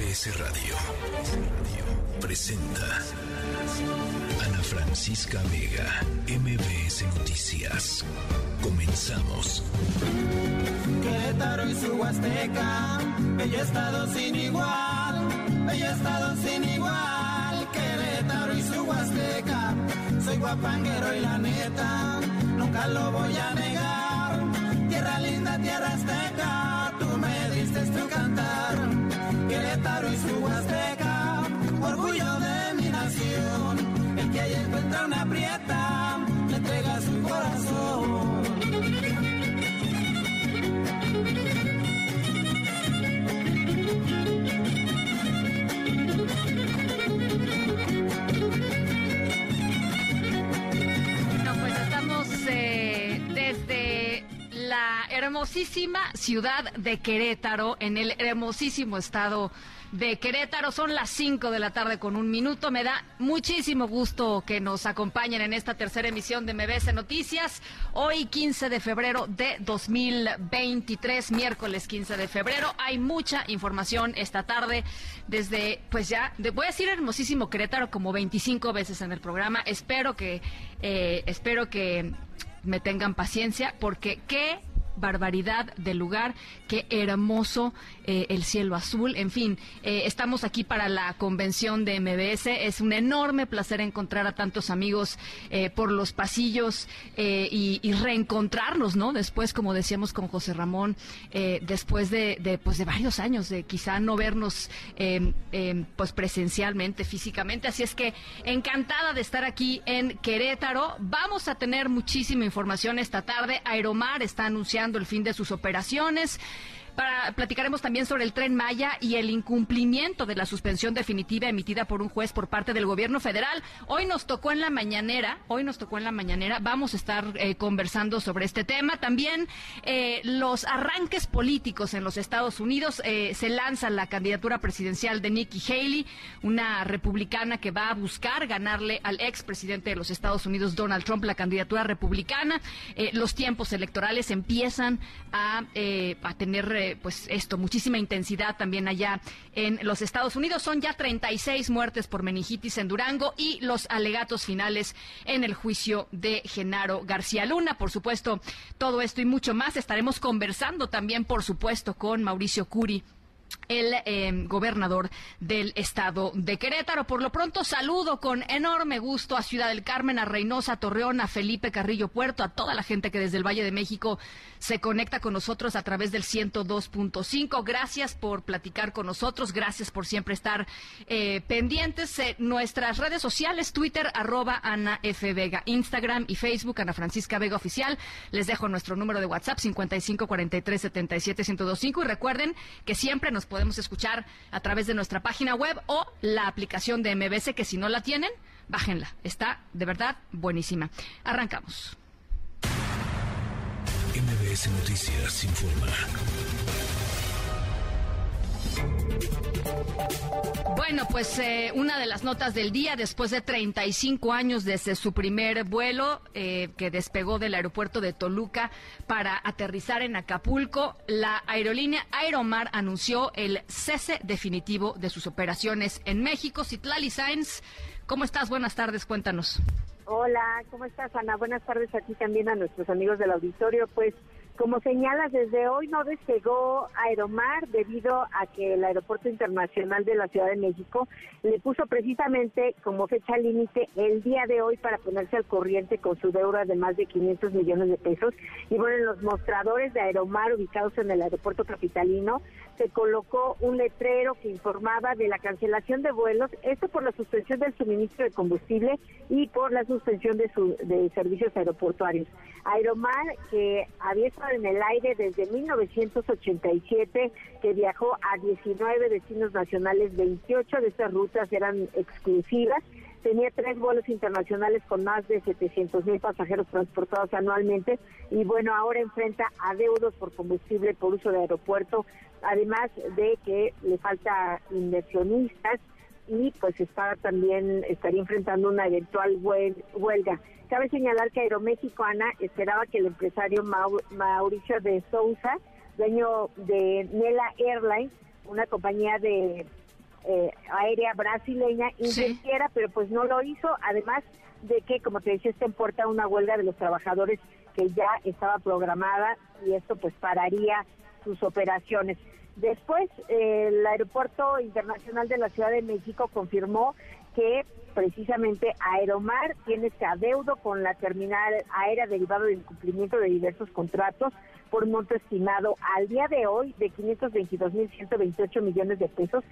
MBS Radio presenta Ana Francisca Vega, MBS Noticias. Comenzamos. Querétaro y su Huasteca, bello estado sin igual, bello estado sin igual. Querétaro y su Huasteca, soy guapanguero y la neta, nunca lo voy a negar. Tierra linda, tierra azteca, tú me diste tu cantar. Su Huasteca, orgullo de mi nación. El que ahí encuentra una prieta, le entrega su corazón. Bueno, pues estamos eh, desde la hermosísima ciudad de Querétaro, en el hermosísimo estado de Querétaro. Son las 5 de la tarde con un minuto. Me da muchísimo gusto que nos acompañen en esta tercera emisión de MBS Noticias. Hoy 15 de febrero de 2023, miércoles 15 de febrero. Hay mucha información esta tarde desde, pues ya, voy a decir hermosísimo Querétaro como 25 veces en el programa. Espero que, eh, espero que me tengan paciencia porque qué barbaridad de lugar, qué hermoso eh, el cielo azul, en fin, eh, estamos aquí para la convención de MBS, es un enorme placer encontrar a tantos amigos eh, por los pasillos y, y reencontrarnos, ¿no? Después, como decíamos con José Ramón, después de, de, pues de varios años de quizá no vernos eh, eh, pues presencialmente, físicamente, así es que encantada de estar aquí en Querétaro, vamos a tener muchísima información esta tarde, Aeromar está anunciando el fin de sus operaciones. Para, platicaremos también sobre el tren Maya y el incumplimiento de la suspensión definitiva emitida por un juez por parte del gobierno federal. Hoy nos tocó en la mañanera, hoy nos tocó en la mañanera, vamos a estar eh, conversando sobre este tema. También eh, los arranques políticos en los Estados Unidos. eh, se lanza la candidatura presidencial de Nikki Haley, una republicana que va a buscar ganarle al expresidente de los Estados Unidos, Donald Trump, la candidatura republicana. Los tiempos electorales empiezan a, a tener, pues esto, muchísima intensidad también allá en los Estados Unidos. Son ya 36 muertes por meningitis en Durango y los alegatos finales en el juicio de Genaro García Luna. Por supuesto, todo esto y mucho más estaremos conversando también, por supuesto, con Mauricio Curi el eh, gobernador del estado de Querétaro. Por lo pronto saludo con enorme gusto a Ciudad del Carmen, a Reynosa, Torreón, a Felipe Carrillo Puerto, a toda la gente que desde el Valle de México se conecta con nosotros a través del 102.5. Gracias por platicar con nosotros, gracias por siempre estar eh, pendientes. Eh, nuestras redes sociales, Twitter, arroba Ana F. Vega, Instagram y Facebook, Ana Francisca Vega Oficial. Les dejo nuestro número de WhatsApp, 55 43 77 1025. Y recuerden que siempre nos podemos escuchar a través de nuestra página web o la aplicación de MBS, que si no la tienen, bájenla. Está de verdad buenísima. Arrancamos. MBS Noticias informa. Bueno, pues eh, una de las notas del día, después de 35 años desde su primer vuelo eh, que despegó del aeropuerto de Toluca para aterrizar en Acapulco, la aerolínea Aeromar anunció el cese definitivo de sus operaciones en México. Citlali Sainz, ¿cómo estás? Buenas tardes, cuéntanos. Hola, ¿cómo estás, Ana? Buenas tardes a ti también, a nuestros amigos del auditorio. Pues, como señalas, desde hoy no despegó Aeromar debido a que el Aeropuerto Internacional de la Ciudad de México le puso precisamente como fecha límite el día de hoy para ponerse al corriente con su deuda de más de 500 millones de pesos. Y bueno, en los mostradores de Aeromar ubicados en el aeropuerto capitalino se colocó un letrero que informaba de la cancelación de vuelos, esto por la suspensión del suministro de combustible y por la suspensión de, su, de servicios aeroportuarios. Aeromar, que había estado en el aire desde 1987, que viajó a 19 destinos nacionales, 28 de estas rutas eran exclusivas, tenía tres vuelos internacionales con más de 700 mil pasajeros transportados anualmente. Y bueno, ahora enfrenta adeudos por combustible por uso de aeropuerto, además de que le falta inversionistas y pues está también estaría enfrentando una eventual huel- huelga. Cabe señalar que Aeroméxico, Ana, esperaba que el empresario Mau- Mauricio de Sousa, dueño de Nela Airlines, una compañía de eh, aérea brasileña invirtiera, pero pues no lo hizo, además de que, como te decía, está en puerta una huelga de los trabajadores que ya estaba programada y esto pues pararía sus operaciones. Después, el Aeropuerto Internacional de la Ciudad de México confirmó que precisamente Aeromar tiene este adeudo con la terminal aérea derivado del incumplimiento de diversos contratos por monto estimado al día de hoy de 522.128 millones de pesos,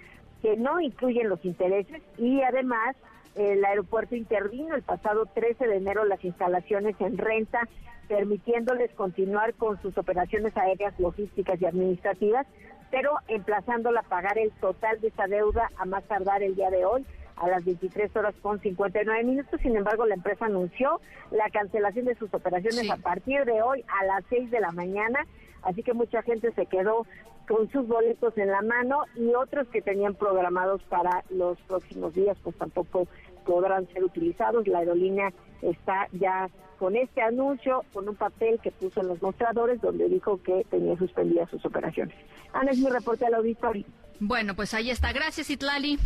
que no incluyen los intereses. Y además el aeropuerto intervino el pasado 13 de enero las instalaciones en renta, permitiéndoles continuar con sus operaciones aéreas, logísticas y administrativas, pero emplazándola a pagar el total de esa deuda a más tardar el día de hoy a las 23 horas con 59 minutos. Sin embargo, la empresa anunció la cancelación de sus operaciones a partir de hoy a las 6 de la mañana. Así que mucha gente se quedó con sus boletos en la mano y otros que tenían programados para los próximos días, pues tampoco podrán ser utilizados. La aerolínea está ya con este anuncio, con un papel que puso en los mostradores donde dijo que tenía suspendidas sus operaciones. Ana, es mi reporte al auditorio. Bueno, pues ahí está. Gracias, Itlali.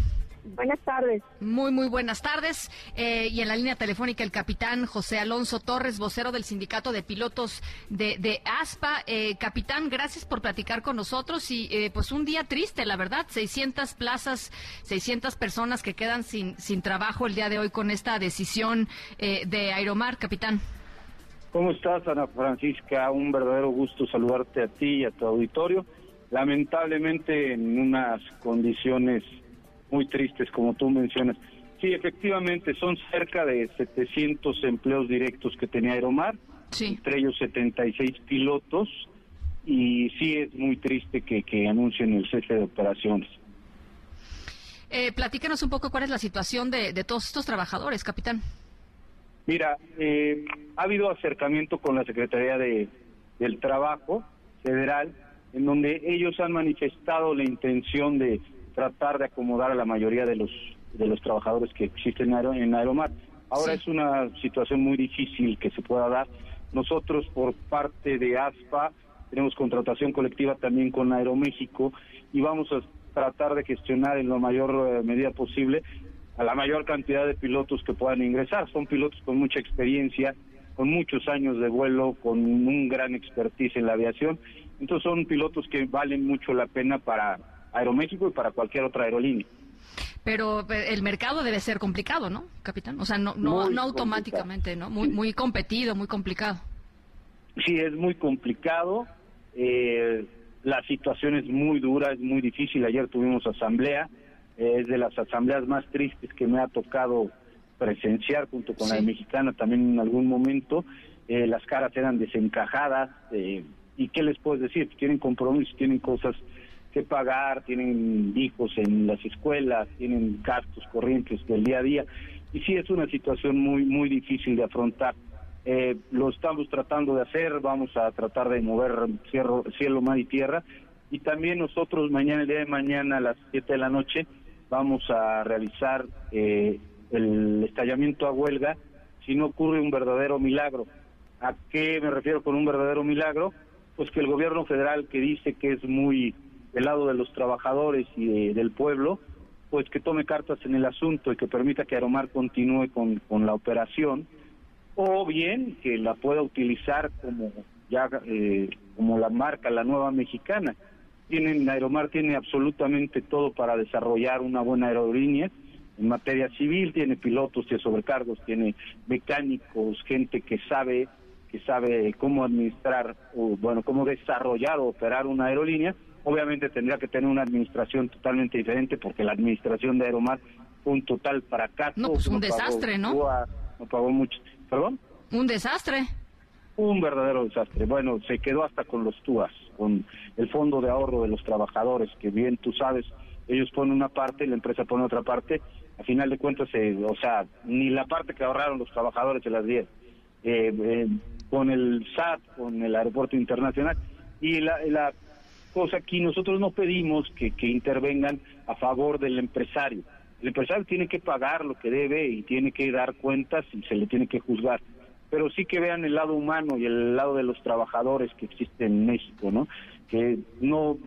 Buenas tardes. Muy, muy buenas tardes. Eh, y en la línea telefónica el capitán José Alonso Torres, vocero del Sindicato de Pilotos de, de ASPA. Eh, capitán, gracias por platicar con nosotros y eh, pues un día triste, la verdad. 600 plazas, 600 personas que quedan sin, sin trabajo el día de hoy con esta decisión de Aeromar, capitán. ¿Cómo estás, Ana Francisca? Un verdadero gusto saludarte a ti y a tu auditorio. Lamentablemente en unas condiciones muy tristes, como tú mencionas. Sí, efectivamente, son cerca de 700 empleos directos que tenía Aeromar, entre ellos 76 pilotos, y sí es muy triste que, que anuncien el cese de operaciones. Eh, platícanos un poco cuál es la situación de, de todos estos trabajadores, capitán. Mira, eh, ha habido acercamiento con la Secretaría de, del Trabajo Federal, en donde ellos han manifestado la intención de tratar de acomodar a la mayoría de los de los trabajadores que existen en, Aeromar. Ahora es una situación muy difícil que se pueda dar. Nosotros por parte de ASPA tenemos contratación colectiva también con Aeroméxico y vamos a tratar de gestionar en la mayor eh, medida posible a la mayor cantidad de pilotos que puedan ingresar. Son pilotos con mucha experiencia, con muchos años de vuelo, con un gran expertise en la aviación. Entonces son pilotos que valen mucho la pena para Aeroméxico y para cualquier otra aerolínea. Pero eh, el mercado debe ser complicado, ¿no, capitán? O sea, no, no, no automáticamente, ¿no? Muy, muy competido, muy complicado. Sí, es muy complicado. Eh, la situación es muy dura, es muy difícil. Ayer tuvimos asamblea, eh, es de las asambleas más tristes que me ha tocado presenciar junto con la mexicana también en algún momento. las caras eran desencajadas. ¿Y qué les puedo decir? Tienen compromisos, tienen cosas que pagar, tienen hijos en las escuelas, tienen gastos corrientes del día a día y sí es una situación muy muy difícil de afrontar. Eh, lo estamos tratando de hacer, vamos a tratar de mover cielo, cielo, mar y tierra y también nosotros mañana, el día de mañana a las 7 de la noche, vamos a realizar eh, el estallamiento a huelga si no ocurre un verdadero milagro. ¿A qué me refiero con un verdadero milagro? Pues que el gobierno federal que dice que es muy del lado de los trabajadores y del pueblo, pues que tome cartas en el asunto y que permita que Aeromar continúe con, con la operación, o bien que la pueda utilizar como ya eh, como la marca, la nueva mexicana. Tienen, Aeromar tiene absolutamente todo para desarrollar una buena aerolínea en materia civil, tiene pilotos, tiene sobrecargos, tiene mecánicos, gente que sabe que sabe cómo administrar o bueno, cómo desarrollar o operar una aerolínea Obviamente tendría que tener una administración totalmente diferente porque la administración de Aeromar fue un total fracaso. No, pues un desastre, ¿no? no pagó mucho. ¿Perdón? Un desastre. Un verdadero desastre. Bueno, se quedó hasta con los TUAS, con el fondo de ahorro de los trabajadores, que bien tú sabes, ellos ponen una parte la empresa pone otra parte. A final de cuentas, o sea, ni la parte que ahorraron los trabajadores se las dieron. Eh, eh, con el SAT, con el aeropuerto internacional. Y la, la cosa aquí nosotros no pedimos que, que intervengan a favor del empresario. El empresario tiene que pagar lo que debe y tiene que dar cuentas y se le tiene que juzgar. Pero sí que vean el lado humano y el lado de los trabajadores que existen en México, ¿no? Que no,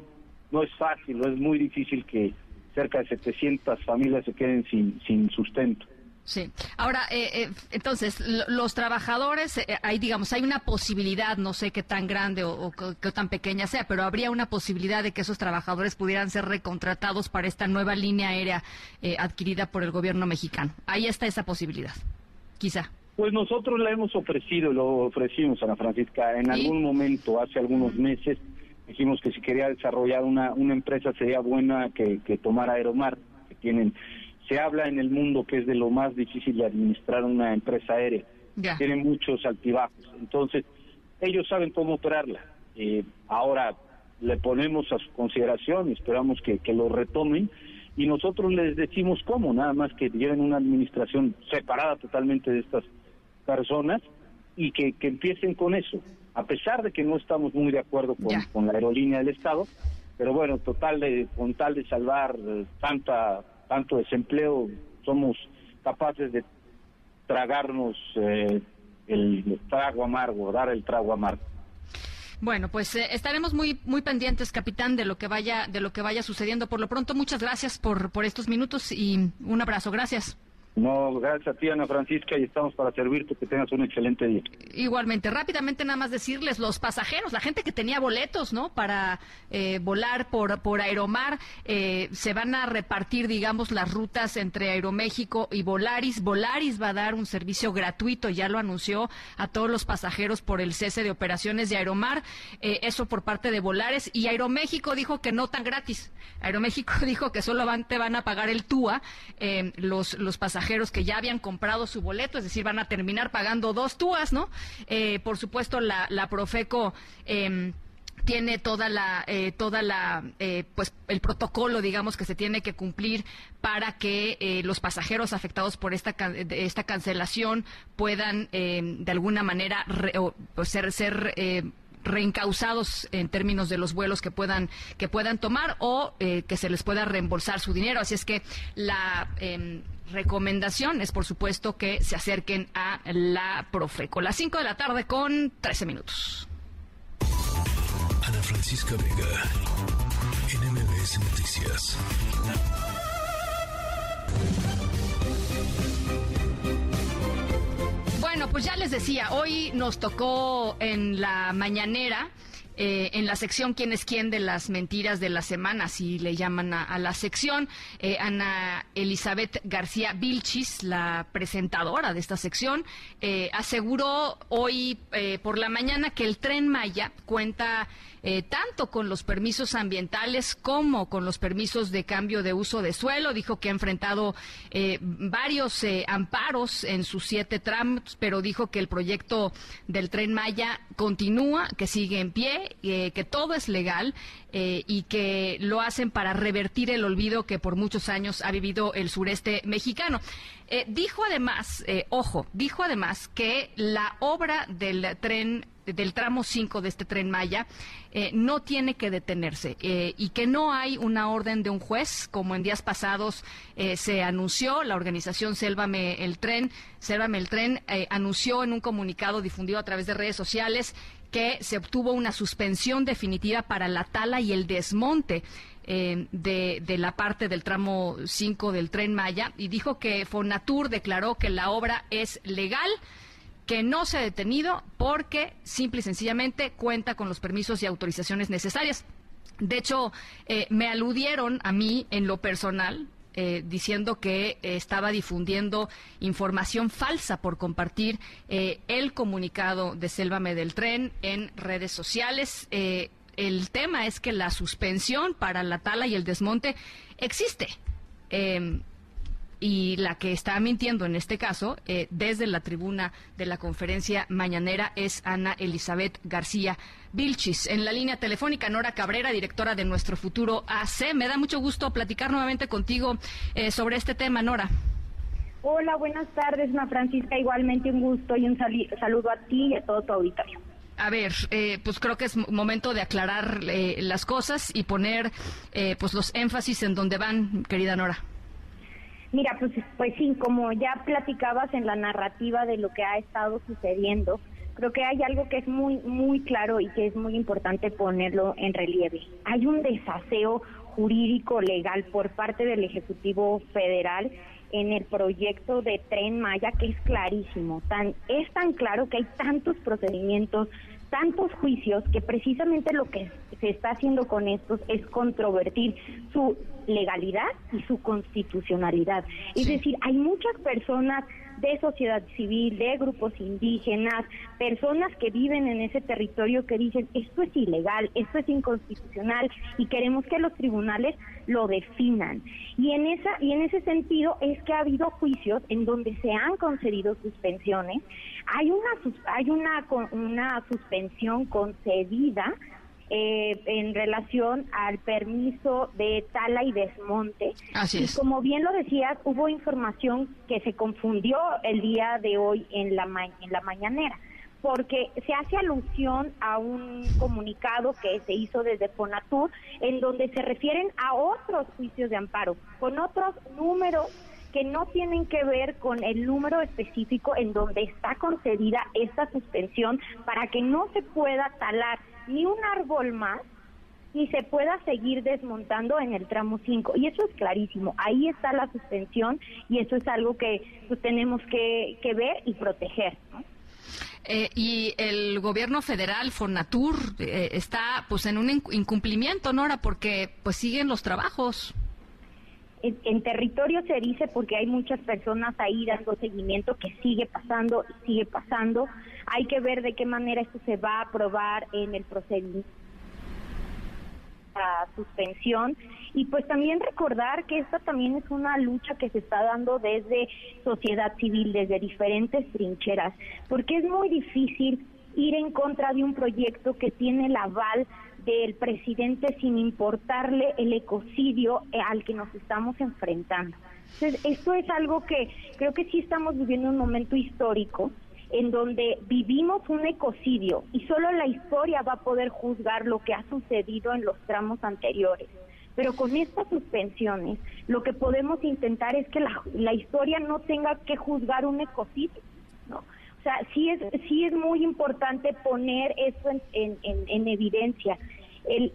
no es fácil, no es muy difícil que cerca de 700 familias se queden sin, sin sustento. Sí. Ahora, eh, eh, entonces, los trabajadores, eh, hay, digamos, hay una posibilidad, no sé qué tan grande o, qué tan pequeña sea, pero habría una posibilidad de que esos trabajadores pudieran ser recontratados para esta nueva línea aérea adquirida por el gobierno mexicano. Ahí está esa posibilidad, quizá. Pues nosotros la hemos ofrecido, lo ofrecimos a la Francisca en algún momento, hace algunos meses, dijimos que si quería desarrollar una, una empresa sería buena que, que tomara Aeromar, que tienen se habla en el mundo que es de lo más difícil de administrar una empresa aérea. Tiene muchos altibajos. Entonces, ellos saben cómo operarla. Eh, ahora le ponemos a su consideración y esperamos que, lo retomen y nosotros les decimos cómo, nada más que lleven una administración separada totalmente de estas personas y que, empiecen con eso, a pesar de que no estamos muy de acuerdo con, con la aerolínea del Estado, pero bueno, total de, con tal de salvar eh, tanta tanto desempleo, somos capaces de tragarnos eh, el trago amargo, dar el trago amargo. Bueno, pues eh, estaremos muy muy pendientes, capitán, de lo que vaya de lo que vaya sucediendo. Por lo pronto, muchas gracias por por estos minutos y un abrazo. Gracias. No, gracias a ti, Ana Francisca, y estamos para servirte. Que tengas un excelente día. Igualmente, rápidamente nada más decirles, los pasajeros, la gente que tenía boletos, ¿no? Para eh, volar por, por Aeromar, eh, se van a repartir, digamos, las rutas entre Aeroméxico y Volaris. Volaris va a dar un servicio gratuito, ya lo anunció a todos los pasajeros por el cese de operaciones de Aeromar. Eh, eso por parte de Volares. Y Aeroméxico dijo que no tan gratis. Aeroméxico dijo que solo van, te van a pagar el TUA los, los pasajeros que ya habían comprado su boleto, es decir, van a terminar pagando dos túas, ¿no? Eh, por supuesto, la, Profeco. Em, tiene toda la eh, toda la eh, pues el protocolo digamos que se tiene que cumplir para que los pasajeros afectados por esta esta cancelación puedan em, de alguna manera pues, ser ser reencausados en términos de los vuelos que puedan que puedan tomar o que se les pueda reembolsar su dinero así es que la em, recomendación es, por supuesto, que se acerquen a la Profeco. Las 5 de la tarde con 13 minutos. Ana Francisca Vega, NMBS Noticias. Bueno, pues ya les decía, hoy nos tocó en la mañanera eh, en la sección quién es quién de las mentiras de la semana, si le llaman a, la sección. Eh, Ana Elizabeth García Vilchis, la presentadora de esta sección, eh, aseguró hoy por la mañana que el tren Maya cuenta eh, tanto con los permisos ambientales como con los permisos de cambio de uso de suelo. Dijo que ha enfrentado eh, varios eh, amparos en sus siete tramos, pero dijo que el proyecto del tren Maya continúa, que sigue en pie, que todo es legal y que lo hacen para revertir el olvido que por muchos años ha vivido el sureste mexicano. dijo además, ojo, dijo además que la obra del tren del tramo 5 de este tren Maya eh, no tiene que detenerse eh, y que no hay una orden de un juez, como en días pasados eh, se anunció, la organización Sélvame el Tren, Sélvame el Tren anunció en un comunicado difundido a través de redes sociales que se obtuvo una suspensión definitiva para la tala y el desmonte de, de, la parte del tramo 5 del tren Maya y dijo que Fonatur declaró que la obra es legal que no se ha detenido porque simple y sencillamente cuenta con los permisos y autorizaciones necesarias. De hecho, eh, me aludieron a mí en lo personal, eh, diciendo que eh, estaba difundiendo información falsa por compartir el comunicado de Sélvame del Tren en redes sociales. el tema es que la suspensión para la tala y el desmonte existe. Y la que está mintiendo en este caso, eh, desde la tribuna de la conferencia mañanera, es Ana Elizabeth García Vilchis. En la línea telefónica, Nora Cabrera, directora de Nuestro Futuro AC. Me da mucho gusto platicar nuevamente contigo eh, sobre este tema, Nora. Hola, buenas tardes, Ana Francisca. Igualmente un gusto y un saludo a ti y a todo tu auditorio. A ver, eh, pues creo que es momento de aclarar las cosas y poner pues los énfasis en donde van, querida Nora. Mira, pues, pues sí, como ya platicabas en la narrativa de lo que ha estado sucediendo, creo que hay algo que es muy, muy claro y que es muy importante ponerlo en relieve. Hay un desaseo jurídico legal por parte del Ejecutivo Federal en el proyecto de Tren Maya que es clarísimo. Tan, es tan claro que hay tantos procedimientos, tantos juicios, que precisamente lo que se está haciendo con estos es controvertir su legalidad y su constitucionalidad. Es decir, hay muchas personas de sociedad civil, de grupos indígenas, personas que viven en ese territorio que dicen esto es ilegal, esto es inconstitucional y queremos que los tribunales lo definan. Y en esa y en ese sentido es que ha habido juicios en donde se han concedido suspensiones. Hay una hay una una suspensión concedida eh, en relación al permiso de tala y desmonte. Así es. Y como bien lo decías, hubo información que se confundió el día de hoy en la, en la mañanera porque se hace alusión a un comunicado que se hizo desde Fonatur en donde se refieren a otros juicios de amparo con otros números que no tienen que ver con el número específico en donde está concedida esta suspensión para que no se pueda talar ni un árbol más ni se pueda seguir desmontando en el tramo 5. Y eso es clarísimo. Ahí está la suspensión y eso es algo que pues, tenemos que, ver y proteger. Eh, y el gobierno federal, Fonatur, eh, está pues en un incumplimiento, Nora, porque pues siguen los trabajos. En, en, territorio se dice porque hay muchas personas ahí dando seguimiento que sigue pasando y sigue pasando. Hay que ver de qué manera esto se va a aprobar en el procedimiento la suspensión y pues también recordar que esta también es una lucha que se está dando desde sociedad civil, desde diferentes trincheras, porque es muy difícil ir en contra de un proyecto que tiene el aval del presidente sin importarle el ecocidio al que nos estamos enfrentando. Entonces, esto es algo que creo que sí estamos viviendo un momento histórico en donde vivimos un ecocidio y solo la historia va a poder juzgar lo que ha sucedido en los tramos anteriores. Pero con estas suspensiones, lo que podemos intentar es que la, historia no tenga que juzgar un ecocidio, ¿no? O sea, sí es, sí es muy importante poner eso en, en evidencia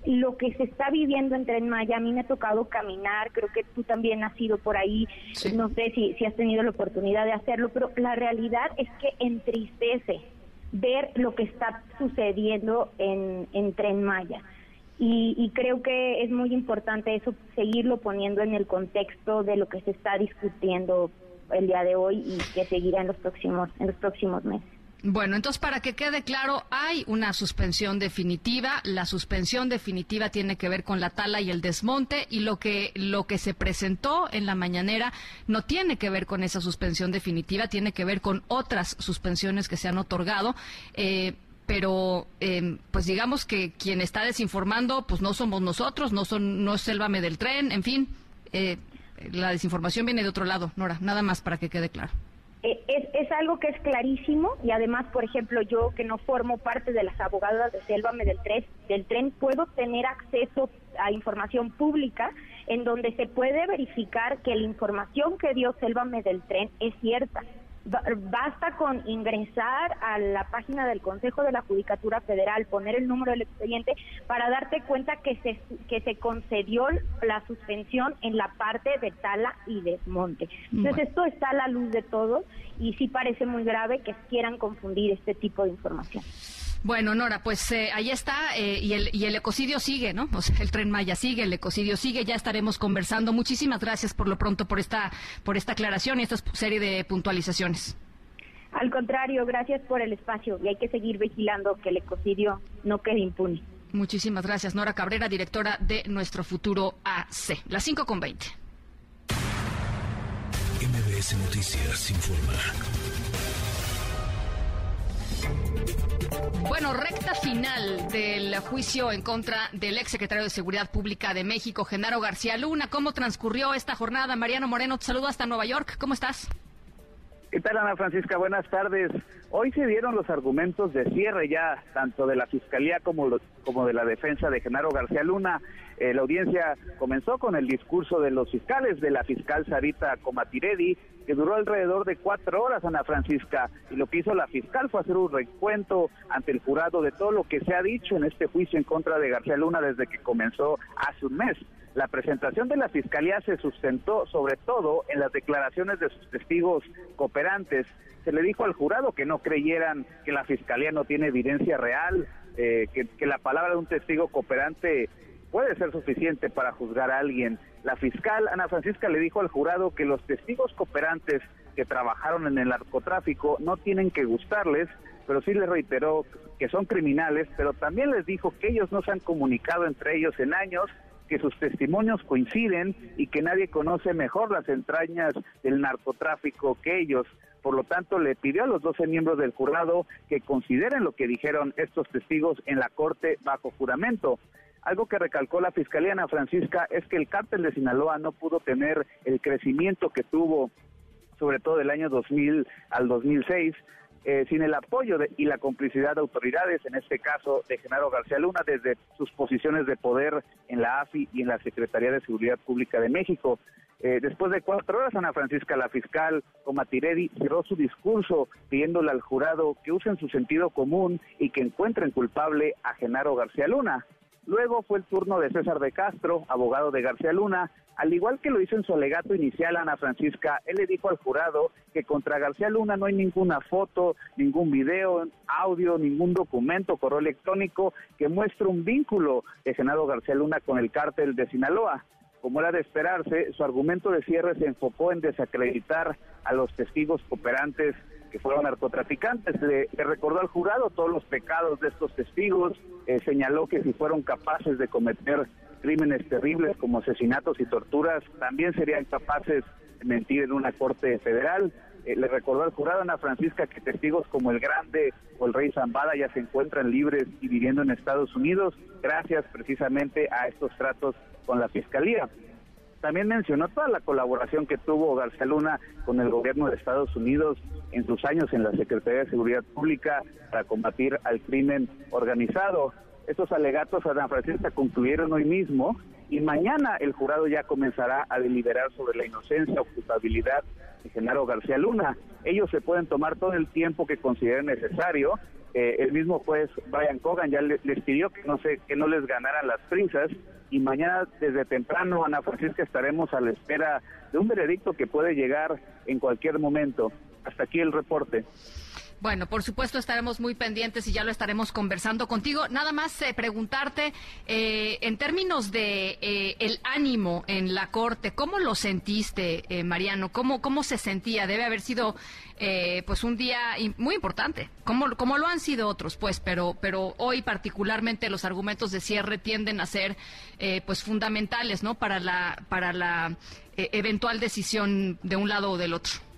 lo que se está viviendo en Tren Maya, a mí me ha tocado caminar, creo que tú también has ido por ahí, no sé si, si has tenido la oportunidad de hacerlo, pero la realidad es que entristece ver lo que está sucediendo en, en Tren Maya. Y, y, creo que es muy importante eso, seguirlo poniendo en el contexto de lo que se está discutiendo el día de hoy y que seguirá en los próximos, en los próximos meses. Bueno, entonces para que quede claro, hay una suspensión definitiva. La suspensión definitiva tiene que ver con la tala y el desmonte y lo que lo que se presentó en la mañanera no tiene que ver con esa suspensión definitiva, tiene que ver con otras suspensiones que se han otorgado. Eh, pero em, pues digamos que quien está desinformando pues no somos nosotros, no son no es Sélvame del tren, en fin, eh, la desinformación viene de otro lado, Nora, nada más para que quede claro. Eh, es, es, algo que es clarísimo y además, por ejemplo, yo que no formo parte de las abogadas de Sélvame del, del tren, puedo tener acceso a información pública en donde se puede verificar que la información que dio Sélvame del tren es cierta basta con ingresar a la página del Consejo de la Judicatura Federal, poner el número del expediente para darte cuenta que se que se concedió la suspensión en la parte de tala y desmonte. Entonces esto está a la luz de todos y sí parece muy grave que quieran confundir este tipo de información. Bueno, Nora, pues eh, ahí está eh, y, el, y el ecocidio sigue, ¿no? O sea, el tren Maya sigue, el ecocidio sigue, ya estaremos conversando. Muchísimas gracias por lo pronto por esta, por esta aclaración y esta serie de puntualizaciones. Al contrario, gracias por el espacio y hay que seguir vigilando que el ecocidio no quede impune. Muchísimas gracias, Nora Cabrera, directora de Nuestro Futuro AC. Las 5 con 20. MBS Noticias informa. Bueno, recta final del juicio en contra del ex secretario de Seguridad Pública de México, Genaro García Luna. ¿Cómo transcurrió esta jornada? Mariano Moreno, te saludo hasta Nueva York. ¿Cómo estás? ¿Qué tal, Ana Francisca? Buenas tardes. Hoy se dieron los argumentos de cierre ya, tanto de la Fiscalía como, como de la defensa de Genaro García Luna. Eh, la audiencia comenzó con el discurso de los fiscales, de la fiscal Sarita Comatiredi, que duró alrededor de cuatro horas, Ana Francisca, y lo que hizo la fiscal fue hacer un recuento ante el jurado de todo lo que se ha dicho en este juicio en contra de García Luna desde que comenzó hace un mes. La presentación de la Fiscalía se sustentó sobre todo en las declaraciones de sus testigos cooperantes. Se le dijo al jurado que no creyeran que la Fiscalía no tiene evidencia real, eh, que, que la palabra de un testigo cooperante puede ser suficiente para juzgar a alguien. La fiscal Ana Francisca le dijo al jurado que los testigos cooperantes que trabajaron en el narcotráfico no tienen que gustarles, pero sí les reiteró que son criminales, pero también les dijo que ellos no se han comunicado entre ellos en años que sus testimonios coinciden y que nadie conoce mejor las entrañas del narcotráfico que ellos. Por lo tanto, le pidió a los 12 miembros del jurado que consideren lo que dijeron estos testigos en la corte bajo juramento. Algo que recalcó la Fiscalía Ana Francisca es que el cártel de Sinaloa no pudo tener el crecimiento que tuvo, sobre todo del año 2000 al 2006, eh, sin el apoyo y la complicidad de autoridades, en este caso de Genaro García Luna, desde sus posiciones de poder en la AFI y en la Secretaría de Seguridad Pública de México. Eh, después de cuatro horas, Ana Francisca, la fiscal Comatiredi, cerró su discurso pidiéndole al jurado que usen su sentido común y que encuentren culpable a Genaro García Luna. Luego fue el turno de César de Castro, abogado de García Luna. Al igual que lo hizo en su alegato inicial Ana Francisca, él le dijo al jurado que contra García Luna no hay ninguna foto, ningún video, audio, ningún documento, correo electrónico que muestre un vínculo de Senado García Luna con el cártel de Sinaloa. Como era de esperarse, su argumento de cierre se enfocó en desacreditar a los testigos cooperantes que fueron narcotraficantes. Le, recordó al jurado todos los pecados de estos testigos, eh, señaló que si fueron capaces de cometer crímenes terribles como asesinatos y torturas, también serían capaces de mentir en una corte federal. Eh, le recordó al jurado Ana Francisca que testigos como el Grande o el Rey Zambada ya se encuentran libres y viviendo en Estados Unidos gracias precisamente a estos tratos con la Fiscalía. También mencionó toda la colaboración que tuvo García Luna con el gobierno de Estados Unidos en sus años en la Secretaría de Seguridad Pública para combatir al crimen organizado. Estos alegatos a San Francisco concluyeron hoy mismo y mañana el jurado ya comenzará a deliberar sobre la inocencia o culpabilidad de Genaro García Luna. Ellos se pueden tomar todo el tiempo que consideren necesario. Eh, el mismo juez Brian Cogan ya les pidió que no se, que no les ganaran las prisas y mañana desde temprano, Ana Francisca, estaremos a la espera de un veredicto que puede llegar en cualquier momento. Hasta aquí el reporte. Bueno, por supuesto estaremos muy pendientes y ya lo estaremos conversando contigo. Nada más eh, preguntarte, eh, en términos de eh, el ánimo en la corte, ¿cómo lo sentiste, Mariano? ¿Cómo, ¿Cómo se sentía? Debe haber sido pues un día muy importante, como, como lo han sido otros, pues, pero, pero hoy particularmente los argumentos de cierre tienden a ser pues fundamentales, ¿no? Para la, para la eventual decisión de un lado o del otro.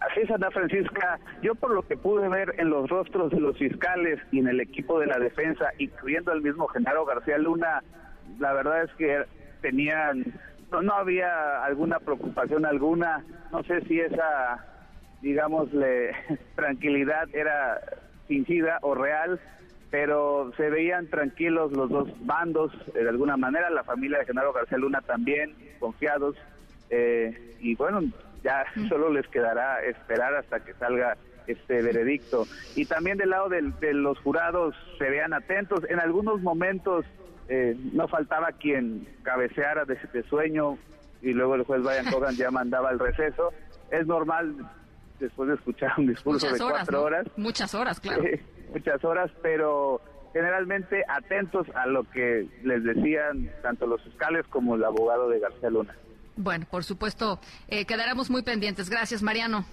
Así es, Francisca. Yo por lo que pude ver en los rostros de los fiscales y en el equipo de la defensa, incluyendo al mismo Genaro García Luna, la verdad es que tenían, no, había alguna preocupación alguna. No sé si esa, digámosle, tranquilidad era fingida o real, pero se veían tranquilos los dos bandos, eh, de alguna manera, la familia de Genaro García Luna también, confiados. Eh, y bueno, ya solo les quedará esperar hasta que salga este veredicto. Y también del lado de los jurados se vean atentos. En algunos momentos eh, no faltaba quien cabeceara de, de, sueño y luego el juez Brian Cogan ya mandaba el receso. Es normal después de escuchar un discurso de cuatro horas. Muchas horas, claro. muchas horas, pero generalmente atentos a lo que les decían tanto los fiscales como el abogado de García Luna. Bueno, por supuesto, eh, quedaremos muy pendientes. Gracias, Mariano.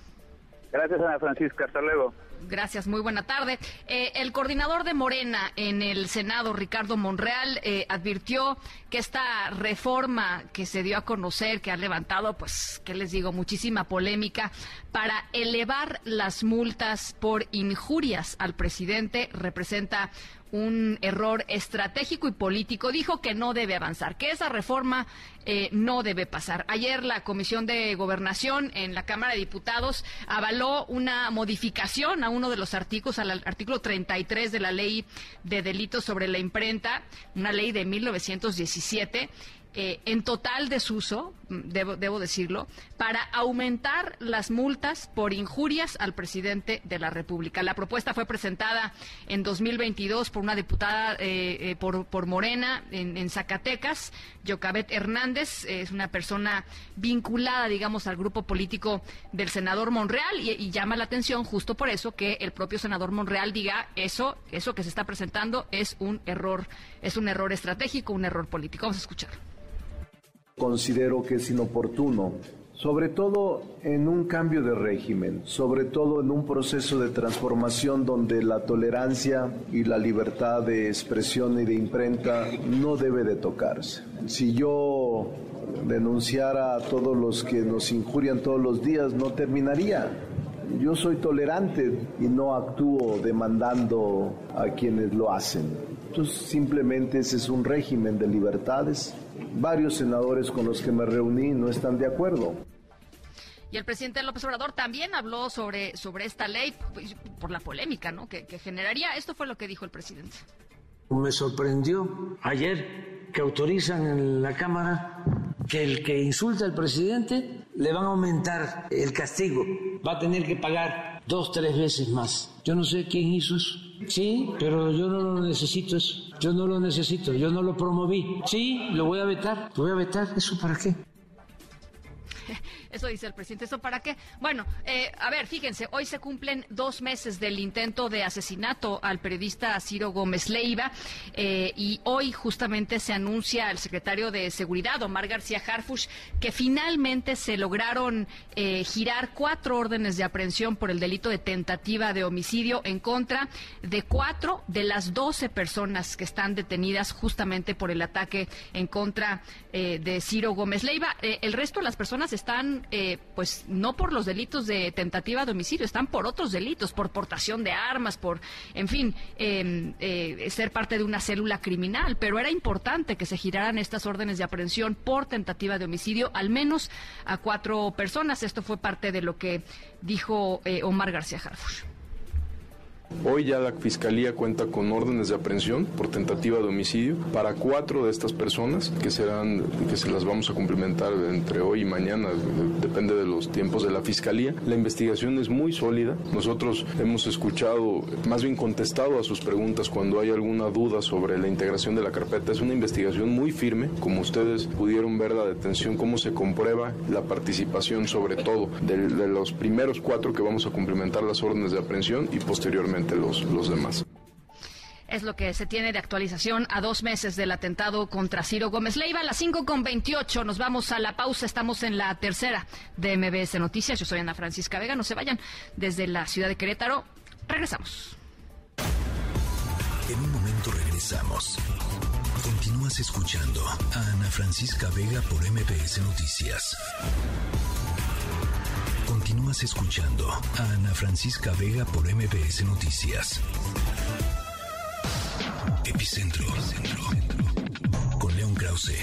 Gracias, Ana Francisca. Hasta luego. Gracias, muy buena tarde. Eh, el coordinador de Morena en el Senado, Ricardo Monreal, eh, advirtió que esta reforma que se dio a conocer, que ha levantado, pues, ¿qué les digo?, muchísima polémica, para elevar las multas por injurias al presidente, representa un error estratégico y político. Dijo que no debe avanzar, que esa reforma eh, no debe pasar. Ayer la Comisión de Gobernación en la Cámara de Diputados avaló una modificación a uno de los artículos, al artículo 33 de la Ley de Delitos sobre la Imprenta, una ley de 1917 eh, en total desuso, mm, debo, debo decirlo, para aumentar las multas por injurias al presidente de la República. La propuesta fue presentada en 2022 por una diputada eh, eh, por, Morena en, Zacatecas, Yocabet Hernández, es una persona vinculada, digamos, al grupo político del senador Monreal y, y, llama la atención justo por eso que el propio senador Monreal diga eso, eso que se está presentando es un error, es un error estratégico, un error político. Vamos a escuchar considero que es inoportuno, sobre todo en un cambio de régimen, sobre todo en un proceso de transformación donde la tolerancia y la libertad de expresión y de imprenta no debe de tocarse. Si yo denunciara a todos los que nos injurian todos los días, no terminaría. Yo soy tolerante y no actúo demandando a quienes lo hacen. Entonces simplemente ese es un régimen de libertades varios senadores con los que me reuní no están de acuerdo. Y el presidente López Obrador también habló sobre, sobre esta ley pues, por la polémica ¿no? que, que generaría. Esto fue lo que dijo el presidente. Me sorprendió ayer que autorizan en la Cámara que el que insulta al presidente le van a aumentar el castigo, va a tener que pagar dos, tres veces más. Yo no sé quién hizo eso. Sí, pero yo no lo necesito eso. Yo no lo necesito, yo no lo promoví. Sí, lo voy a vetar, lo voy a vetar. ¿Eso para qué? Eso dice el presidente. ¿Eso para qué? Bueno, eh, a ver, fíjense, hoy se cumplen dos meses del intento de asesinato al periodista Ciro Gómez Leiva eh, y hoy justamente se anuncia al secretario de Seguridad, Omar García Harfush, que finalmente se lograron eh, girar cuatro órdenes de aprehensión por el delito de tentativa de homicidio en contra de cuatro de las doce personas que están detenidas justamente por el ataque en contra de Ciro Gómez Leiva. el resto de las personas están eh, pues no por los delitos de tentativa de homicidio, están por otros delitos, por portación de armas, por, en fin, em, eh, ser parte de una célula criminal. Pero era importante que se giraran estas órdenes de aprehensión por tentativa de homicidio, al menos a cuatro personas. Esto fue parte de lo que dijo eh, Omar García Harfush. Hoy ya la Fiscalía cuenta con órdenes de aprehensión por tentativa de homicidio para cuatro de estas personas que serán, que se las vamos a cumplimentar entre hoy y mañana, depende de los tiempos de la Fiscalía. La investigación es muy sólida. Nosotros hemos escuchado, más bien contestado a sus preguntas cuando hay alguna duda sobre la integración de la carpeta. Es una investigación muy firme, como ustedes pudieron ver la detención, cómo se comprueba la participación sobre todo de, de los primeros cuatro que vamos a cumplimentar las órdenes de aprehensión y posteriormente los, los demás. Es lo que se tiene de actualización a dos meses del atentado contra Ciro Gómez Leiva. A las 5 con 28 nos vamos a la pausa. Estamos en la tercera de MBS Noticias. Yo soy Ana Francisca Vega. No se vayan desde la ciudad de Querétaro. Regresamos. En un momento regresamos. Continúas escuchando a Ana Francisca Vega por MBS Noticias. Continúas escuchando a Ana Francisca Vega por MBS Noticias. Epicentro. Con León Krause.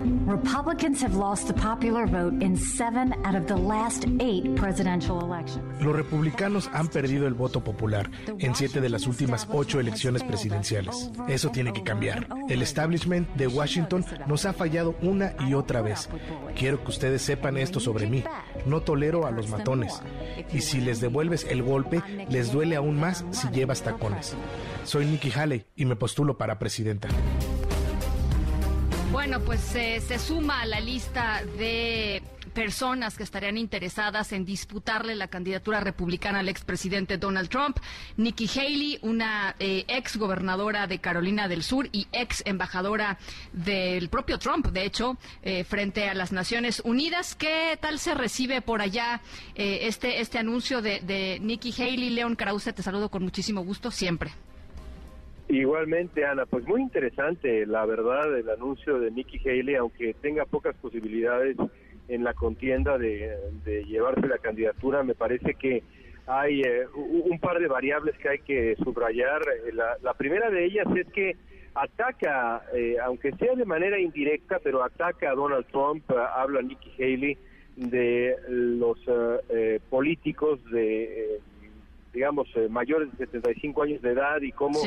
Republicans have lost the popular vote in seven out of the last eight presidential elections. Los republicanos han perdido el voto popular en siete de las últimas ocho elecciones presidenciales. Eso tiene que cambiar. El establishment de Washington nos ha fallado una y otra vez. Quiero que ustedes sepan esto sobre mí. No tolero a los matones. Y si les devuelves el golpe, les duele aún más si llevas tacones. Soy Nikki Haley y me postulo para presidenta. Bueno, pues eh, se suma a la lista de personas que estarían interesadas en disputarle la candidatura republicana al expresidente Donald Trump. Nikki Haley, una eh, ex gobernadora de Carolina del Sur y ex embajadora del propio Trump, de hecho, eh, frente a las Naciones Unidas. ¿Qué tal se recibe por allá este, este anuncio de, de Nikki Haley? León Krause, te saludo con muchísimo gusto siempre. Igualmente, Ana, pues muy interesante, la verdad, el anuncio de Nikki Haley, aunque tenga pocas posibilidades en la contienda de, llevarse la candidatura, me parece que hay eh, un par de variables que hay que subrayar. Eh, la, primera de ellas es que ataca, eh, aunque sea de manera indirecta, pero ataca a Donald Trump, habla Nikki Haley de los políticos de, digamos, mayores de 75 años de edad y cómo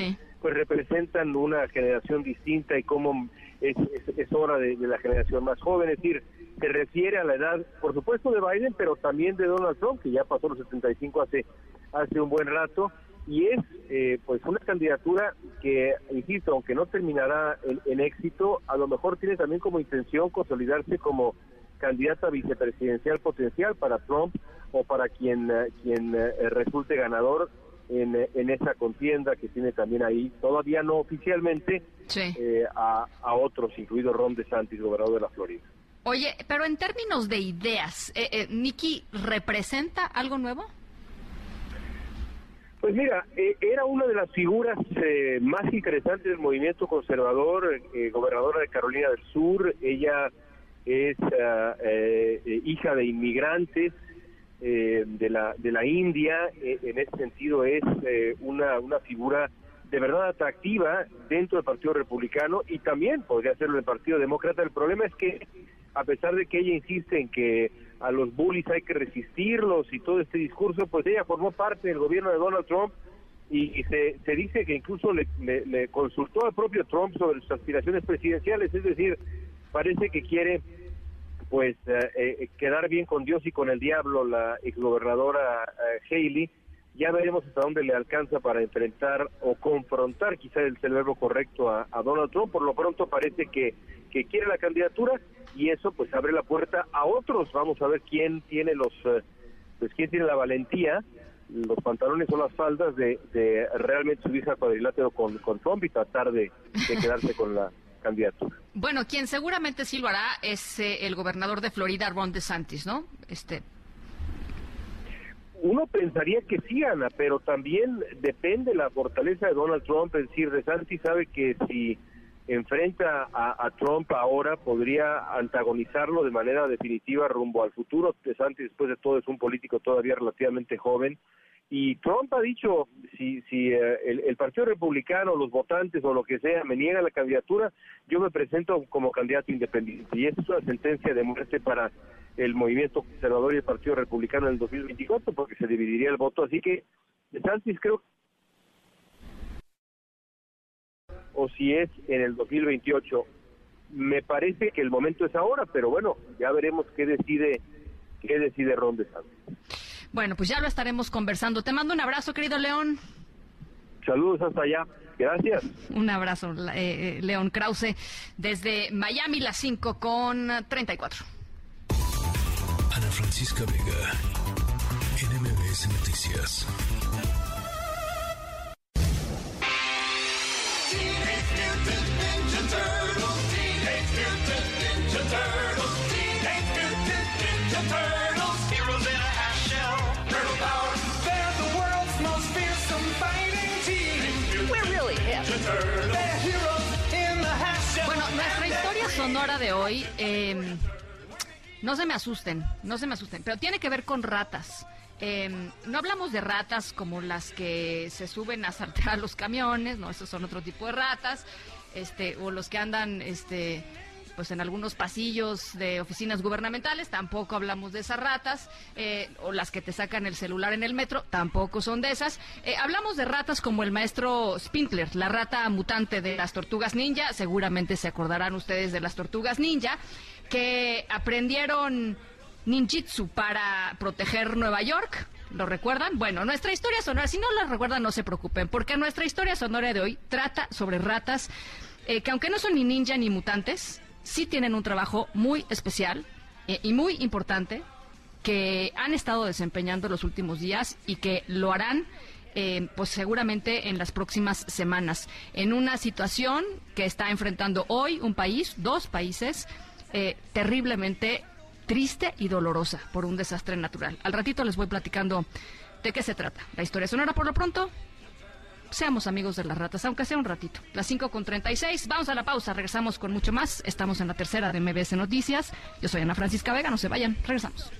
pues representan una generación distinta y cómo es, es, hora de, de, la generación más joven. Es decir, se refiere a la edad, por supuesto, de Biden, pero también de Donald Trump, que ya pasó los 75 hace, hace un buen rato, y es eh, pues una candidatura que, insisto, aunque no terminará en, éxito, a lo mejor tiene también como intención consolidarse como candidata vicepresidencial potencial para Trump o para quien, eh, quien eh, resulte ganador en, en, esa contienda que tiene también ahí, todavía no oficialmente, a, a otros, incluido Ron DeSantis, gobernador de la Florida. Oye, pero en términos de ideas, eh, eh ¿Nikki representa algo nuevo? Pues mira, eh, era una de las figuras eh, más interesantes del movimiento conservador, gobernadora de Carolina del Sur. Ella es hija de inmigrantes de la de la India. en ese sentido es una una figura de verdad atractiva dentro del Partido Republicano y también podría serlo del Partido Demócrata. El problema es que a pesar de que ella insiste en que a los bullies hay que resistirlos y todo este discurso, pues ella formó parte del gobierno de Donald Trump y, se, se, dice que incluso le, consultó al propio Trump sobre sus aspiraciones presidenciales, es decir, parece que quiere pues eh, eh, quedar bien con Dios y con el diablo la exgobernadora uh, Haley. Ya veremos hasta dónde le alcanza para enfrentar o confrontar, quizá el verbo correcto, a, Donald Trump. Por lo pronto parece que, que quiere la candidatura y eso pues abre la puerta a otros. Vamos a ver quién tiene los, eh, pues quién tiene la valentía, los pantalones o las faldas de, de realmente subirse al cuadrilátero con, con Trump y tratar de, quedarse con la candidatura. Bueno, quien seguramente sí lo hará es eh, el gobernador de Florida, Ron DeSantis, ¿no? Este. Uno pensaría que sí, Ana, pero también depende la fortaleza de Donald Trump. Es decir, DeSantis sabe que si enfrenta a, Trump ahora podría antagonizarlo de manera definitiva rumbo al futuro. Santi, después de todo, es un político todavía relativamente joven. Y Trump ha dicho, si, si eh, el, Partido Republicano, los votantes o lo que sea me niegan la candidatura, yo me presento como candidato independiente. Y esa es una sentencia de muerte para el movimiento conservador y el Partido Republicano en el 2024, porque se dividiría el voto. Así que Santis creo o si es en el 2028. Me parece que el momento es ahora, pero bueno, ya veremos qué decide qué decide Ron DeSantis. Bueno, pues ya lo estaremos conversando. Te mando un abrazo, querido León. Saludos hasta allá. Gracias. Un abrazo, eh, eh, León Krause, desde Miami, las 5 con 34. Ana Francisca Vega, NMBS Noticias. Sonora de hoy, em, no se me asusten, no se me asusten, pero tiene que ver con ratas. Em, no hablamos de ratas como las que se suben a saltar los camiones, no, esos son otro tipo de ratas, este, o los que andan, este, pues en algunos pasillos de oficinas gubernamentales, tampoco hablamos de esas ratas, eh, o las que te sacan el celular en el metro, tampoco son de esas. Eh, hablamos de ratas como el maestro Spindler, la rata mutante de las tortugas ninja, seguramente se acordarán ustedes de las tortugas ninja, que aprendieron ninjitsu para proteger Nueva York. ¿Lo recuerdan? Bueno, nuestra historia sonora, si no lo recuerdan, no se preocupen, porque nuestra historia sonora de hoy trata sobre ratas eh, que aunque no son ni ninja ni mutantes, sí tienen un trabajo muy especial eh, y muy importante que han estado desempeñando los últimos días y que lo harán eh, pues seguramente en las próximas semanas en una situación que está enfrentando hoy un país, dos países eh, terriblemente triste y dolorosa por un desastre natural. Al ratito les voy platicando de qué se trata. La historia sonora por lo pronto seamos amigos de las ratas, aunque sea un ratito. Las 5 con 36, vamos a la pausa, regresamos con mucho más. Estamos en la tercera de MBS Noticias. Yo soy Ana Francisca Vega, no se vayan, regresamos.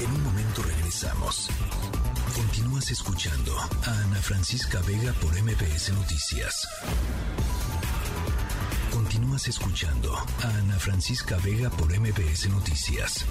En un momento regresamos. Continúas escuchando a Ana Francisca Vega por MBS Noticias. Continúas escuchando a Ana Francisca Vega por MBS Noticias.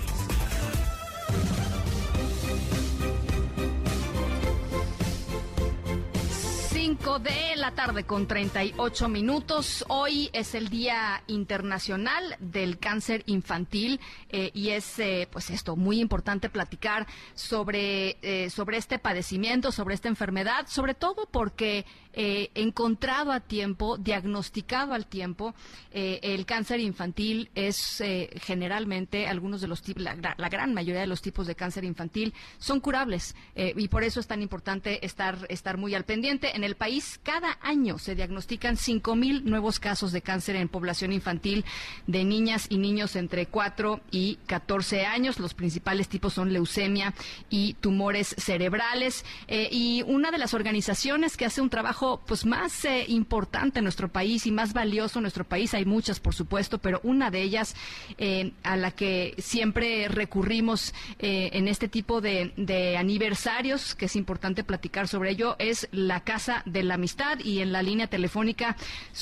5 de la tarde con 38 minutos. Hoy es el Día Internacional del Cáncer Infantil eh, y es, eh, pues esto, muy importante platicar sobre, eh, sobre este padecimiento, sobre esta enfermedad, sobre todo porque encontrado a tiempo, diagnosticado al tiempo, el cáncer infantil es generalmente algunos de los tipos, la, la, gran mayoría de los tipos de cáncer infantil son curables y por eso es tan importante estar, estar muy al pendiente. En el país, cada año se diagnostican 5.000 nuevos casos de cáncer en población infantil de niñas y niños entre 4 y 14 años. Los principales tipos son leucemia y tumores cerebrales. Eh, y una de las organizaciones que hace un trabajo pues más eh, importante en nuestro país y más valioso en nuestro país, hay muchas por supuesto, pero una de ellas eh, a la que siempre recurrimos en este tipo de, de aniversarios, que es importante platicar sobre ello, es la Casa de la Amistad y en la línea telefónica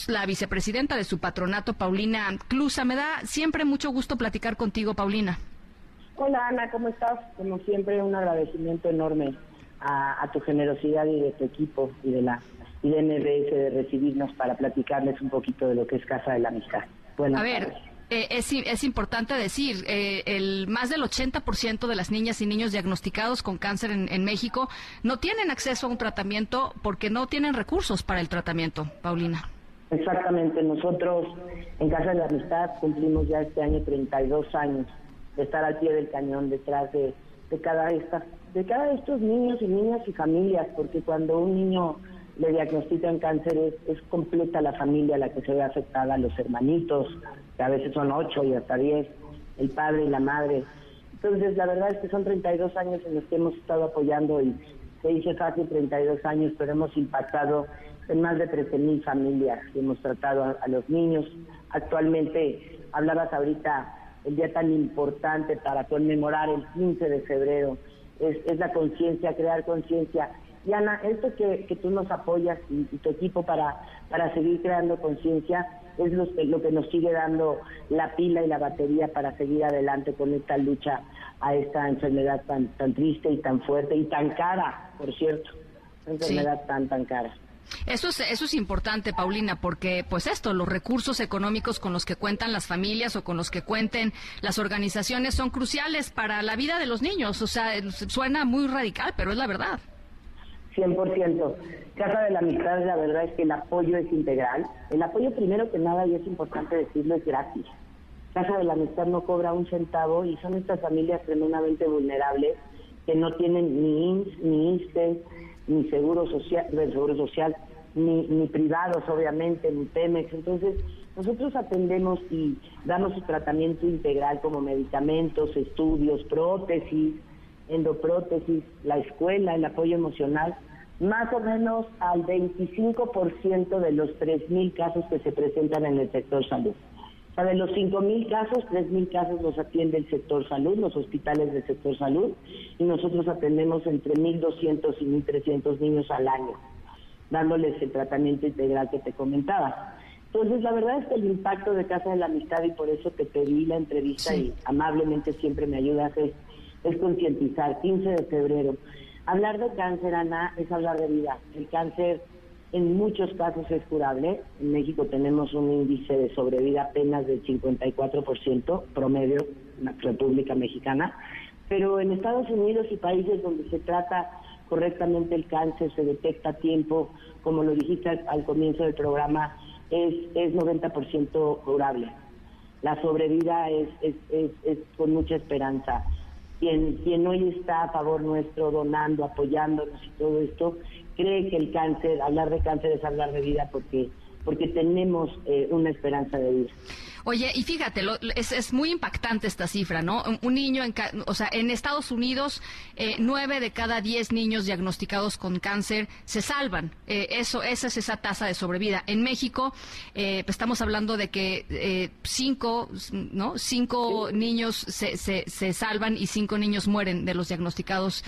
la vicepresidenta de su patronato, Paulina Clusa. Me da siempre mucho gusto platicar contigo, Paulina. Hola Ana, ¿cómo estás? Como siempre, un agradecimiento enorme a, tu generosidad y de tu equipo y de la y de MBS de recibirnos para platicarles un poquito de lo que es Casa de la Amistad. Buenas a ver, eh, es, es, importante decir, eh, el más del 80% de las niñas y niños diagnosticados con cáncer en, en, México no tienen acceso a un tratamiento porque no tienen recursos para el tratamiento, Paulina. Exactamente, nosotros en Casa de la Amistad cumplimos ya este año 32 años de estar al pie del cañón detrás de, de cada esta, de cada de estos niños y niñas y familias, porque cuando un niño le diagnostican cáncer es, es completa la familia la que se ve afectada, los hermanitos, que a veces son ocho y hasta diez, el padre y la madre. Entonces, la verdad es que son 32 años en los que hemos estado apoyando y se dice fácil 32 años, pero hemos impactado en más de 13 mil familias y hemos tratado a, los niños. Actualmente, hablabas ahorita el día tan importante para conmemorar el 15 de febrero, es, es la conciencia, crear conciencia. Y Ana, esto que, que tú nos apoyas y, y tu equipo para, para seguir creando conciencia, es lo, lo, que nos sigue dando la pila y la batería para seguir adelante con esta lucha a esta enfermedad tan, tan triste y tan fuerte y tan cara, por cierto, una enfermedad tan, tan cara. Eso es, eso es importante, Paulina, porque pues esto, los recursos económicos con los que cuentan las familias o con los que cuenten las organizaciones son cruciales para la vida de los niños. O sea, suena muy radical, pero es la verdad. 100%. Casa de la Amistad, la verdad es que el apoyo es integral. El apoyo, primero que nada, y es importante decirlo, es gratis. Casa de la Amistad no cobra un centavo y son estas familias tremendamente vulnerables que no tienen ni INS, ni ISTE, ni seguro social, seguro social ni, ni privados, obviamente, ni Pemex. Entonces, nosotros atendemos y damos su tratamiento integral como medicamentos, estudios, prótesis, endoprótesis, la escuela, el apoyo emocional más o menos al 25% de los 3.000 casos que se presentan en el sector salud. O sea, de los 5.000 casos, 3.000 casos los atiende el sector salud, los hospitales del sector salud, y nosotros atendemos entre 1.200 y 1.300 niños al año, dándoles el tratamiento integral que te comentaba. Entonces, la verdad es que el impacto de Casa de la Amistad, y por eso te pedí la entrevista y amablemente siempre me ayudas, es, es concientizar. 15 de febrero, Hablar de cáncer, Ana, es hablar de vida. El cáncer en muchos casos es curable. En México tenemos un índice de sobrevida apenas del 54% promedio en la República Mexicana. Pero en Estados Unidos y países donde se trata correctamente el cáncer, se detecta a tiempo, como lo dijiste al, comienzo del programa, es, es 90% curable. La sobrevida es, es, es, es con mucha esperanza quien, quien hoy está a favor nuestro, donando, apoyándonos y todo esto, cree que el cáncer, hablar de cáncer es hablar de vida porque porque tenemos eh, una esperanza de vida. Oye, y fíjate, es, es, muy impactante esta cifra, ¿no? Un, niño, en, o sea, en Estados Unidos, eh, nueve de cada diez niños diagnosticados con cáncer se salvan. Eh, eso, esa es esa tasa de sobrevida. En México, eh, pues estamos hablando de que cinco, ¿no? Cinco niños se, se, se, salvan y cinco niños mueren de los diagnosticados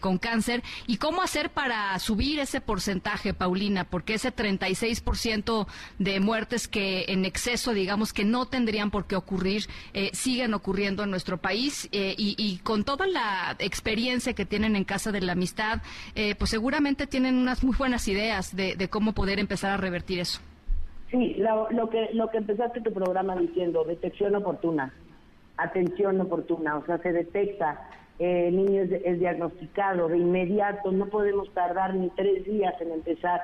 con cáncer. ¿Y cómo hacer para subir ese porcentaje, Paulina? Porque ese 36% de muertes que en exceso, digamos, que no tendrían por qué ocurrir, eh, siguen ocurriendo en nuestro país eh, y, con toda la experiencia que tienen en Casa de la Amistad, eh, pues seguramente tienen unas muy buenas ideas de, cómo poder empezar a revertir eso. Sí, lo, que, lo que empezaste tu programa diciendo, detección oportuna, atención oportuna, o sea, se detecta, el niño es diagnosticado de inmediato, no podemos tardar ni tres días en empezar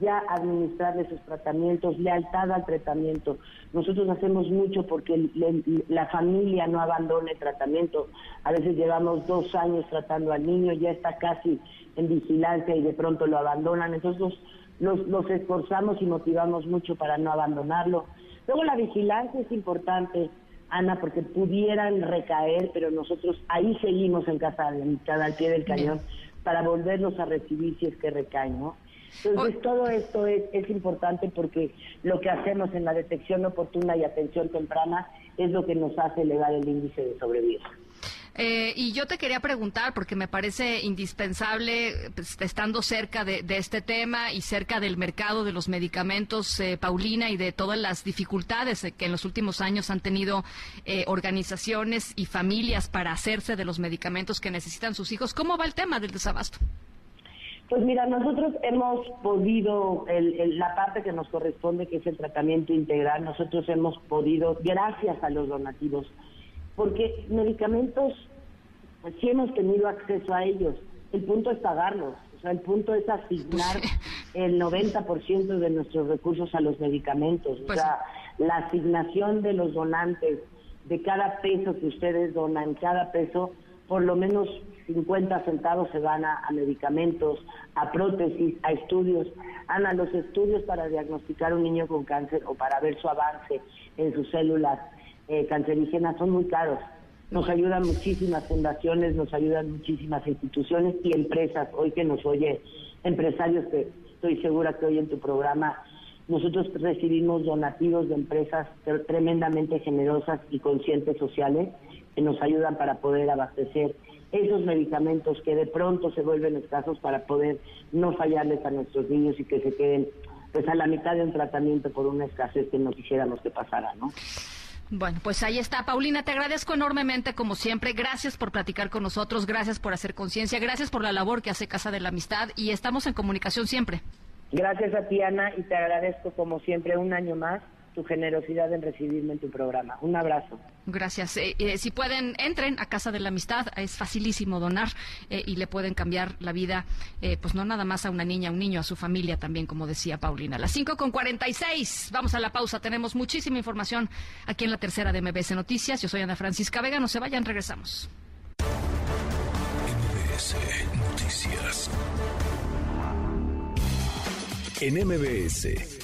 ya administrarle sus tratamientos, lealtad al tratamiento. Nosotros hacemos mucho porque la familia no abandone el tratamiento. A veces llevamos dos años tratando al niño, ya está casi en vigilancia y de pronto lo abandonan. Entonces los, los esforzamos y motivamos mucho para no abandonarlo. Luego la vigilancia es importante. Ana, porque pudieran recaer, pero nosotros ahí seguimos en casa de mitad al pie del cañón para volverlos a recibir si es que recaen, ¿no? Entonces, todo esto es, es importante porque lo que hacemos en la detección oportuna y atención temprana es lo que nos hace elevar el índice de sobrevida. Eh, y yo te quería preguntar, porque me parece indispensable, pues, estando cerca de, este tema y cerca del mercado de los medicamentos, eh, Paulina, y de todas las dificultades que en los últimos años han tenido eh, organizaciones y familias para hacerse de los medicamentos que necesitan sus hijos. ¿Cómo va el tema del desabasto? Pues mira, nosotros hemos podido, la parte que nos corresponde, que es el tratamiento integral, nosotros hemos podido, gracias a los donativos, porque medicamentos, pues sí hemos tenido acceso a ellos. El punto es pagarlos, o sea, el punto es asignar el 90% de nuestros recursos a los medicamentos. O pues sea, la asignación de los donantes, de cada peso que ustedes donan, cada peso, por lo menos 50 centavos se van a, medicamentos, a prótesis, a estudios. Ana, los estudios para diagnosticar un niño con cáncer o para ver su avance en sus células eh, cancerígenas son muy caros. Nos ayudan muchísimas fundaciones, nos ayudan muchísimas instituciones y empresas. Hoy que nos oye empresarios que estoy segura que hoy en tu programa nosotros recibimos donativos de empresas tremendamente generosas y conscientes sociales que nos ayudan para poder abastecer esos medicamentos que de pronto se vuelven escasos para poder no fallarles a nuestros niños y que se queden pues a la mitad de un tratamiento por una escasez que no quisiéramos que pasara, ¿no? Bueno, pues ahí está. Paulina, te agradezco enormemente, como siempre. Gracias por platicar con nosotros, gracias por hacer conciencia, gracias por la labor que hace Casa de la Amistad y estamos en comunicación siempre. Gracias a ti, Ana, y te agradezco, como siempre, un año más tu generosidad en recibirme en tu programa. Un abrazo. Gracias. Eh, eh, si pueden, entren a Casa de la Amistad. Es facilísimo donar eh, y le pueden cambiar la vida, pues no nada más a una niña, a un niño, a su familia también, como decía Paulina. Las 5 con 46. Vamos a la pausa. Tenemos muchísima información aquí en la tercera de MBS Noticias. Yo soy Ana Francisca Vega. No se vayan, regresamos. MBS Noticias. En MBS.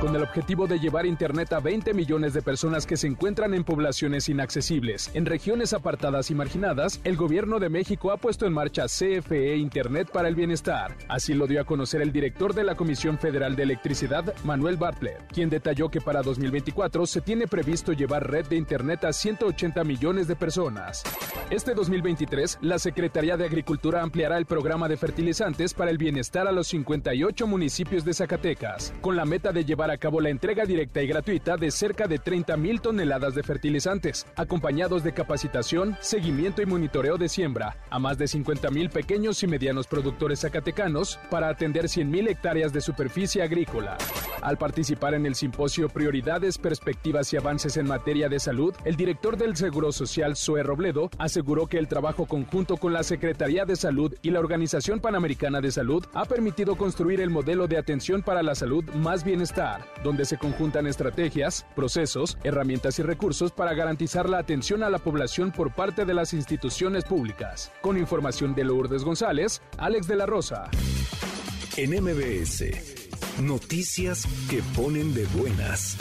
con el objetivo de llevar Internet a 20 millones de personas que se encuentran en poblaciones inaccesibles. En regiones apartadas y marginadas, el gobierno de México ha puesto en marcha CFE Internet para el Bienestar. Así lo dio a conocer el director de la Comisión Federal de Electricidad, Manuel Bartlett, quien detalló que para 2024 se tiene previsto llevar red de Internet a 180 millones de personas. Este 2023, la Secretaría de Agricultura ampliará el programa de fertilizantes para el bienestar a los 58 municipios de Zacatecas, con la meta de llevar a cabo la entrega directa y gratuita de cerca de 30 mil toneladas de fertilizantes, acompañados de capacitación, seguimiento y monitoreo de siembra a más de 50 mil pequeños y medianos productores zacatecanos para atender 100 mil hectáreas de superficie agrícola. Al participar en el simposio Prioridades, Perspectivas y Avances en Materia de Salud, el director del Seguro Social, Zoe Robledo, aseguró que el trabajo conjunto con la Secretaría de Salud y la Organización Panamericana de Salud ha permitido construir el modelo de atención para la salud más bienestar Donde se conjuntan estrategias, procesos, herramientas y recursos para garantizar la atención a la población por parte de las instituciones públicas. Con información de Lourdes González, Alex de la Rosa. En MBS, noticias que ponen de buenas.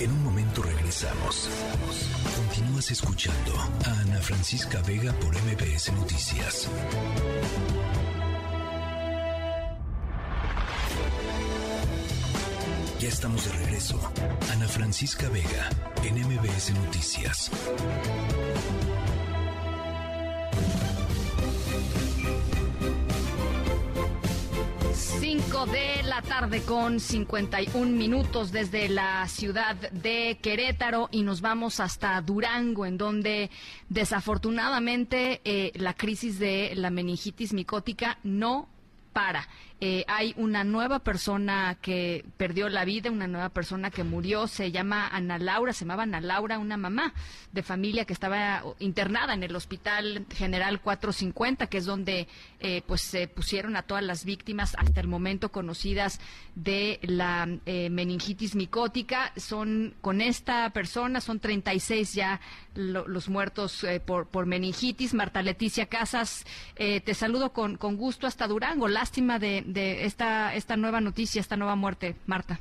En un momento regresamos. Continúas escuchando a Ana Francisca Vega por MBS Noticias. Ya estamos de regreso. Ana Francisca Vega en MBS Noticias. 5 de la tarde con 51 minutos desde la ciudad de Querétaro y nos vamos hasta Durango, en donde desafortunadamente eh, la crisis de la meningitis micótica no para. Eh, hay una nueva persona que perdió la vida, una nueva persona que murió, se llama Ana Laura, se llamaba Ana Laura, una mamá de familia que estaba internada en el Hospital General 450, que es donde eh, pues se pusieron a todas las víctimas hasta el momento conocidas de la eh, meningitis micótica. Son con esta persona, son 36 ya los muertos por, por meningitis. Marta Leticia Casas, te saludo con, con gusto hasta Durango. Lástima de, de esta, esta nueva noticia, esta nueva muerte, Marta.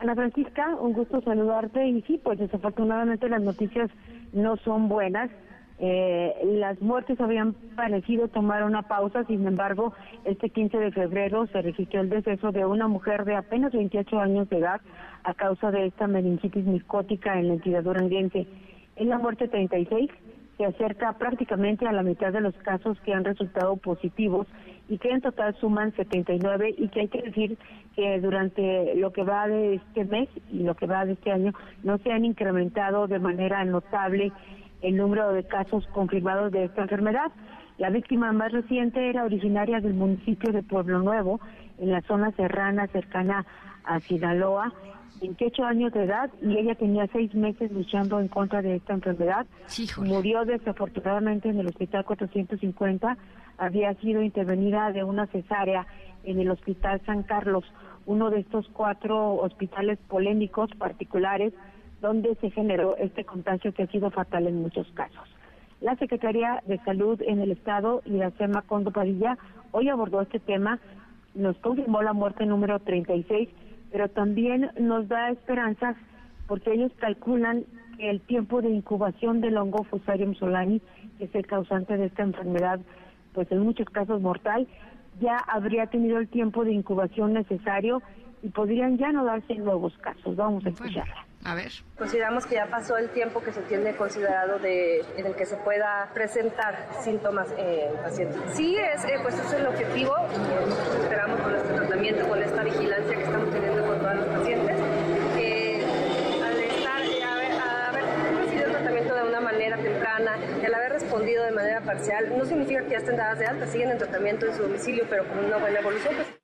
Ana Francisca, un gusto saludarte y sí, pues desafortunadamente las noticias no son buenas. Eh, las muertes habían parecido tomar una pausa, sin embargo, este 15 de febrero se registró el deceso de una mujer de apenas 28 años de edad a causa de esta meningitis micótica en la entidad duranguense. Es la muerte 36, se acerca prácticamente a la mitad de los casos que han resultado positivos y que en total suman 79 y que hay que decir que durante lo que va de este mes y lo que va de este año no se han incrementado de manera notable el número de casos confirmados de esta enfermedad. La víctima más reciente era originaria del municipio de Pueblo Nuevo, en la zona serrana cercana a Sinaloa, 28 años de edad y ella tenía seis meses luchando en contra de esta enfermedad. Murió desafortunadamente en el Hospital 450 había sido intervenida de una cesárea en el Hospital San Carlos, uno de estos cuatro hospitales polémicos particulares donde se generó este contagio que ha sido fatal en muchos casos. La Secretaría de Salud en el Estado SEMA Condo Padilla hoy abordó este tema, nos confirmó la muerte número 36, pero también nos da esperanzas porque ellos calculan que el tiempo de incubación del hongo Fusarium solani, que es el causante de esta enfermedad, pues en muchos casos mortal, ya habría tenido el tiempo de incubación necesario y podrían ya no darse nuevos casos. Vamos a escucharla. A ver. Consideramos que ya pasó el tiempo que se tiene considerado de, en el que se pueda presentar síntomas en el paciente. Sí, es, eh, pues es el objetivo. Nosotros esperamos con este tratamiento, con esta vigilancia que estamos teniendo con todos los pacientes, y al haber respondido de manera parcial, no significa que ya estén dadas de alta, siguen en tratamiento en su domicilio, pero con una buena evolución. Pues.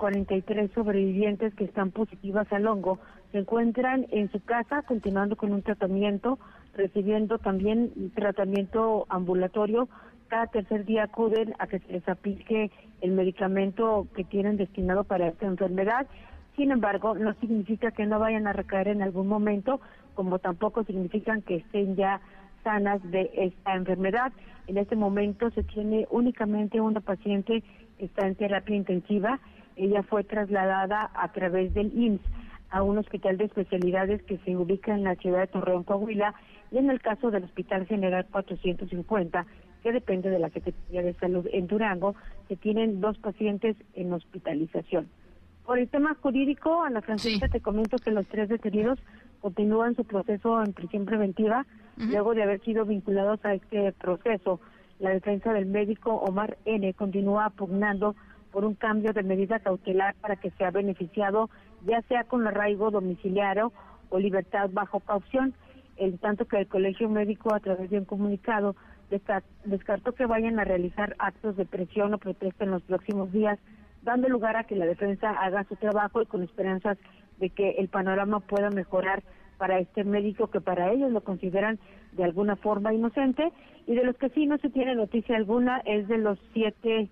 Y 43 sobrevivientes que están positivas al hongo se encuentran en su casa continuando con un tratamiento, recibiendo también tratamiento ambulatorio. Cada tercer día acuden a que se les aplique el medicamento que tienen destinado para esta enfermedad. Sin embargo, no significa que no vayan a recaer en algún momento, como tampoco significan que estén ya sanas de esta enfermedad. En este momento se tiene únicamente una paciente que está en terapia intensiva. Ella fue trasladada a través del IMSS a un hospital de especialidades que se ubica en la ciudad de Torreón, Coahuila, y en el caso del Hospital General 450, que depende de la Secretaría de Salud en Durango, se tienen dos pacientes en hospitalización. Por el tema jurídico, Ana Francisca, te comento que los tres detenidos continúan su proceso en prisión preventiva luego de haber sido vinculados a este proceso. La defensa del médico Omar N. continúa pugnando por un cambio de medida cautelar para que sea beneficiado ya sea con arraigo domiciliario o libertad bajo caución, en tanto que el Colegio Médico a través de un comunicado descartó que vayan a realizar actos de presión o protesta en los próximos días, dando lugar a que la defensa haga su trabajo y con esperanzas de que el panorama pueda mejorar para este médico que para ellos lo consideran de alguna forma inocente. Y de los que sí no se tiene noticia alguna es de los siete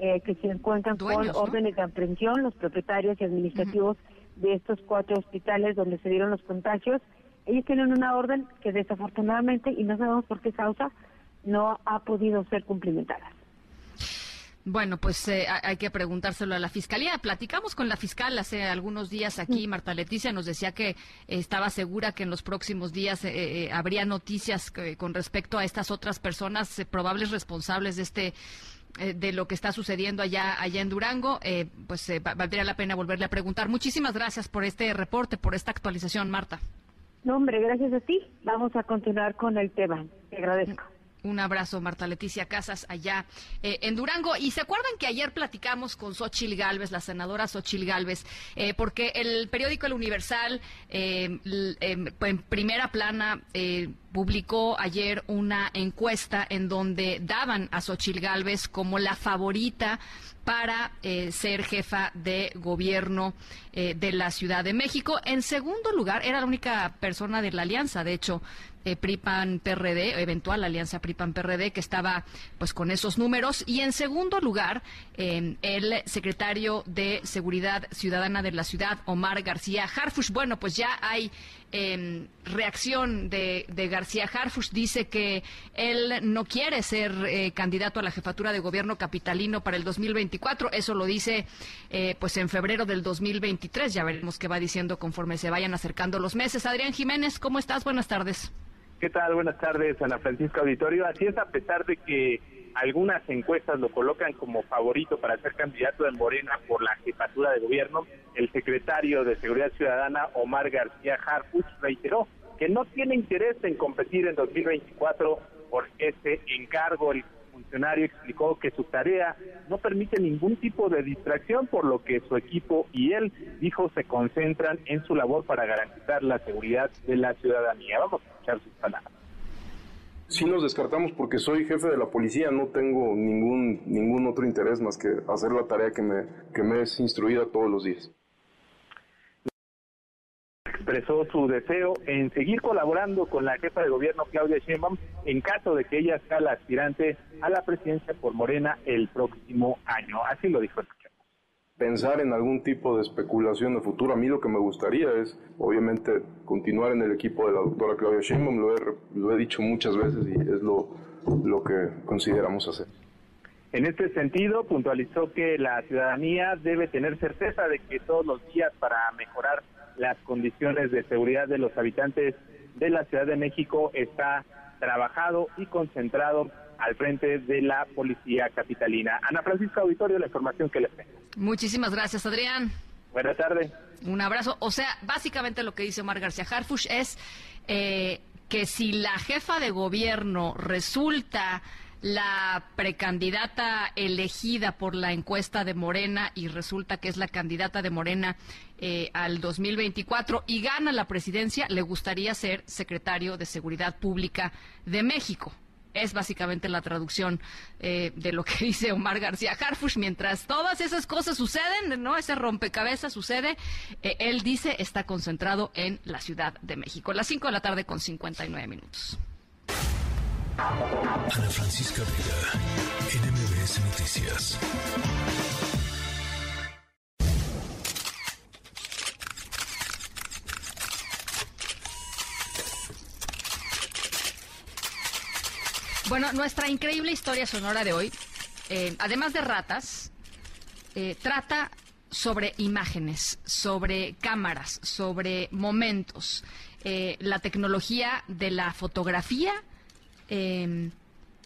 eh, que se encuentran con órdenes de aprehensión, los propietarios y administrativos de estos cuatro hospitales donde se dieron los contagios. Ellos tienen una orden que desafortunadamente, y no sabemos por qué causa, no ha podido ser cumplimentada. Bueno, pues eh, hay que preguntárselo a la fiscalía. Platicamos con la fiscal hace algunos días aquí. Marta Leticia nos decía que estaba segura que en los próximos días eh, eh, habría noticias con respecto a estas otras personas probables responsables de este de lo que está sucediendo allá allá en Durango, pues valdría la pena volverle a preguntar. Muchísimas gracias por este reporte, por esta actualización, Marta. No, hombre, gracias a ti. Vamos a continuar con el tema. Te agradezco. Un abrazo, Marta Leticia Casas, allá eh, en Durango. Y se acuerdan que ayer platicamos con Xochil Gálvez, la senadora Xochil Gálvez, eh, porque el periódico El Universal, eh, en primera plana, publicó ayer una encuesta en donde daban a Xochil Gálvez como la favorita para ser jefa de gobierno de la Ciudad de México. En segundo lugar, era la única persona de la alianza, de hecho, eh, PRIPAN-PRD, eventual alianza PRIPAN-PRD, que estaba pues con esos números. Y en segundo lugar, eh, el secretario de Seguridad Ciudadana de la ciudad, Omar García Harfush. Bueno, pues ya hay eh, reacción de, de, García Harfush. Dice que él no quiere ser eh, candidato a la jefatura de gobierno capitalino para el 2024. Eso lo dice eh, pues en febrero del 2023. Ya veremos qué va diciendo conforme se vayan acercando los meses. Adrián Jiménez, ¿cómo estás? Buenas tardes. ¿Qué tal? Buenas tardes, Ana Francisca Auditorio. Así es, a pesar de que algunas encuestas lo colocan como favorito para ser candidato de Morena por la jefatura de gobierno, el secretario de Seguridad Ciudadana, Omar García Harfuch, reiteró que no tiene interés en competir en 2024 por este encargo. El funcionario explicó que su tarea no permite ningún tipo de distracción, por lo que su equipo y él, dijo, se concentran en su labor para garantizar la seguridad de la ciudadanía. Vamos a escuchar sus palabras. Sí nos descartamos porque soy jefe de la policía, no tengo ningún, ningún otro interés más que hacer la tarea que me, que me es instruida todos los días expresó su deseo en seguir colaborando con la jefa de gobierno Claudia Sheinbaum en caso de que ella sea la aspirante a la presidencia por Morena el próximo año. Así lo dijo. Pensar en algún tipo de especulación de futuro. A mí lo que me gustaría es, obviamente, continuar en el equipo de la doctora Claudia Sheinbaum. Lo he, lo he dicho muchas veces y es lo, lo que consideramos hacer. En este sentido, puntualizó que la ciudadanía debe tener certeza de que todos los días para mejorar las condiciones de seguridad de los habitantes de la Ciudad de México está trabajado y concentrado al frente de la policía capitalina. Ana Francisca Auditorio, la información que les tengo. Muchísimas gracias, Adrián. Buenas tardes. Un abrazo. O sea, básicamente lo que dice Omar García Harfush es eh, que si la jefa de gobierno resulta la precandidata elegida por la encuesta de Morena y resulta que es la candidata de Morena eh, al 2024 y gana la presidencia, le gustaría ser secretario de Seguridad Pública de México. Es básicamente la traducción eh, de lo que dice Omar García Harfush. Mientras todas esas cosas suceden, ¿no? Ese rompecabezas sucede, eh, él dice está concentrado en la Ciudad de México. Las 5 de la tarde con 59 minutos. Ana Francisca Vega, NMBS Noticias. Bueno, nuestra increíble historia sonora de hoy, eh, además de ratas, eh, trata sobre imágenes, sobre cámaras, sobre momentos, eh, la tecnología de la fotografía Em,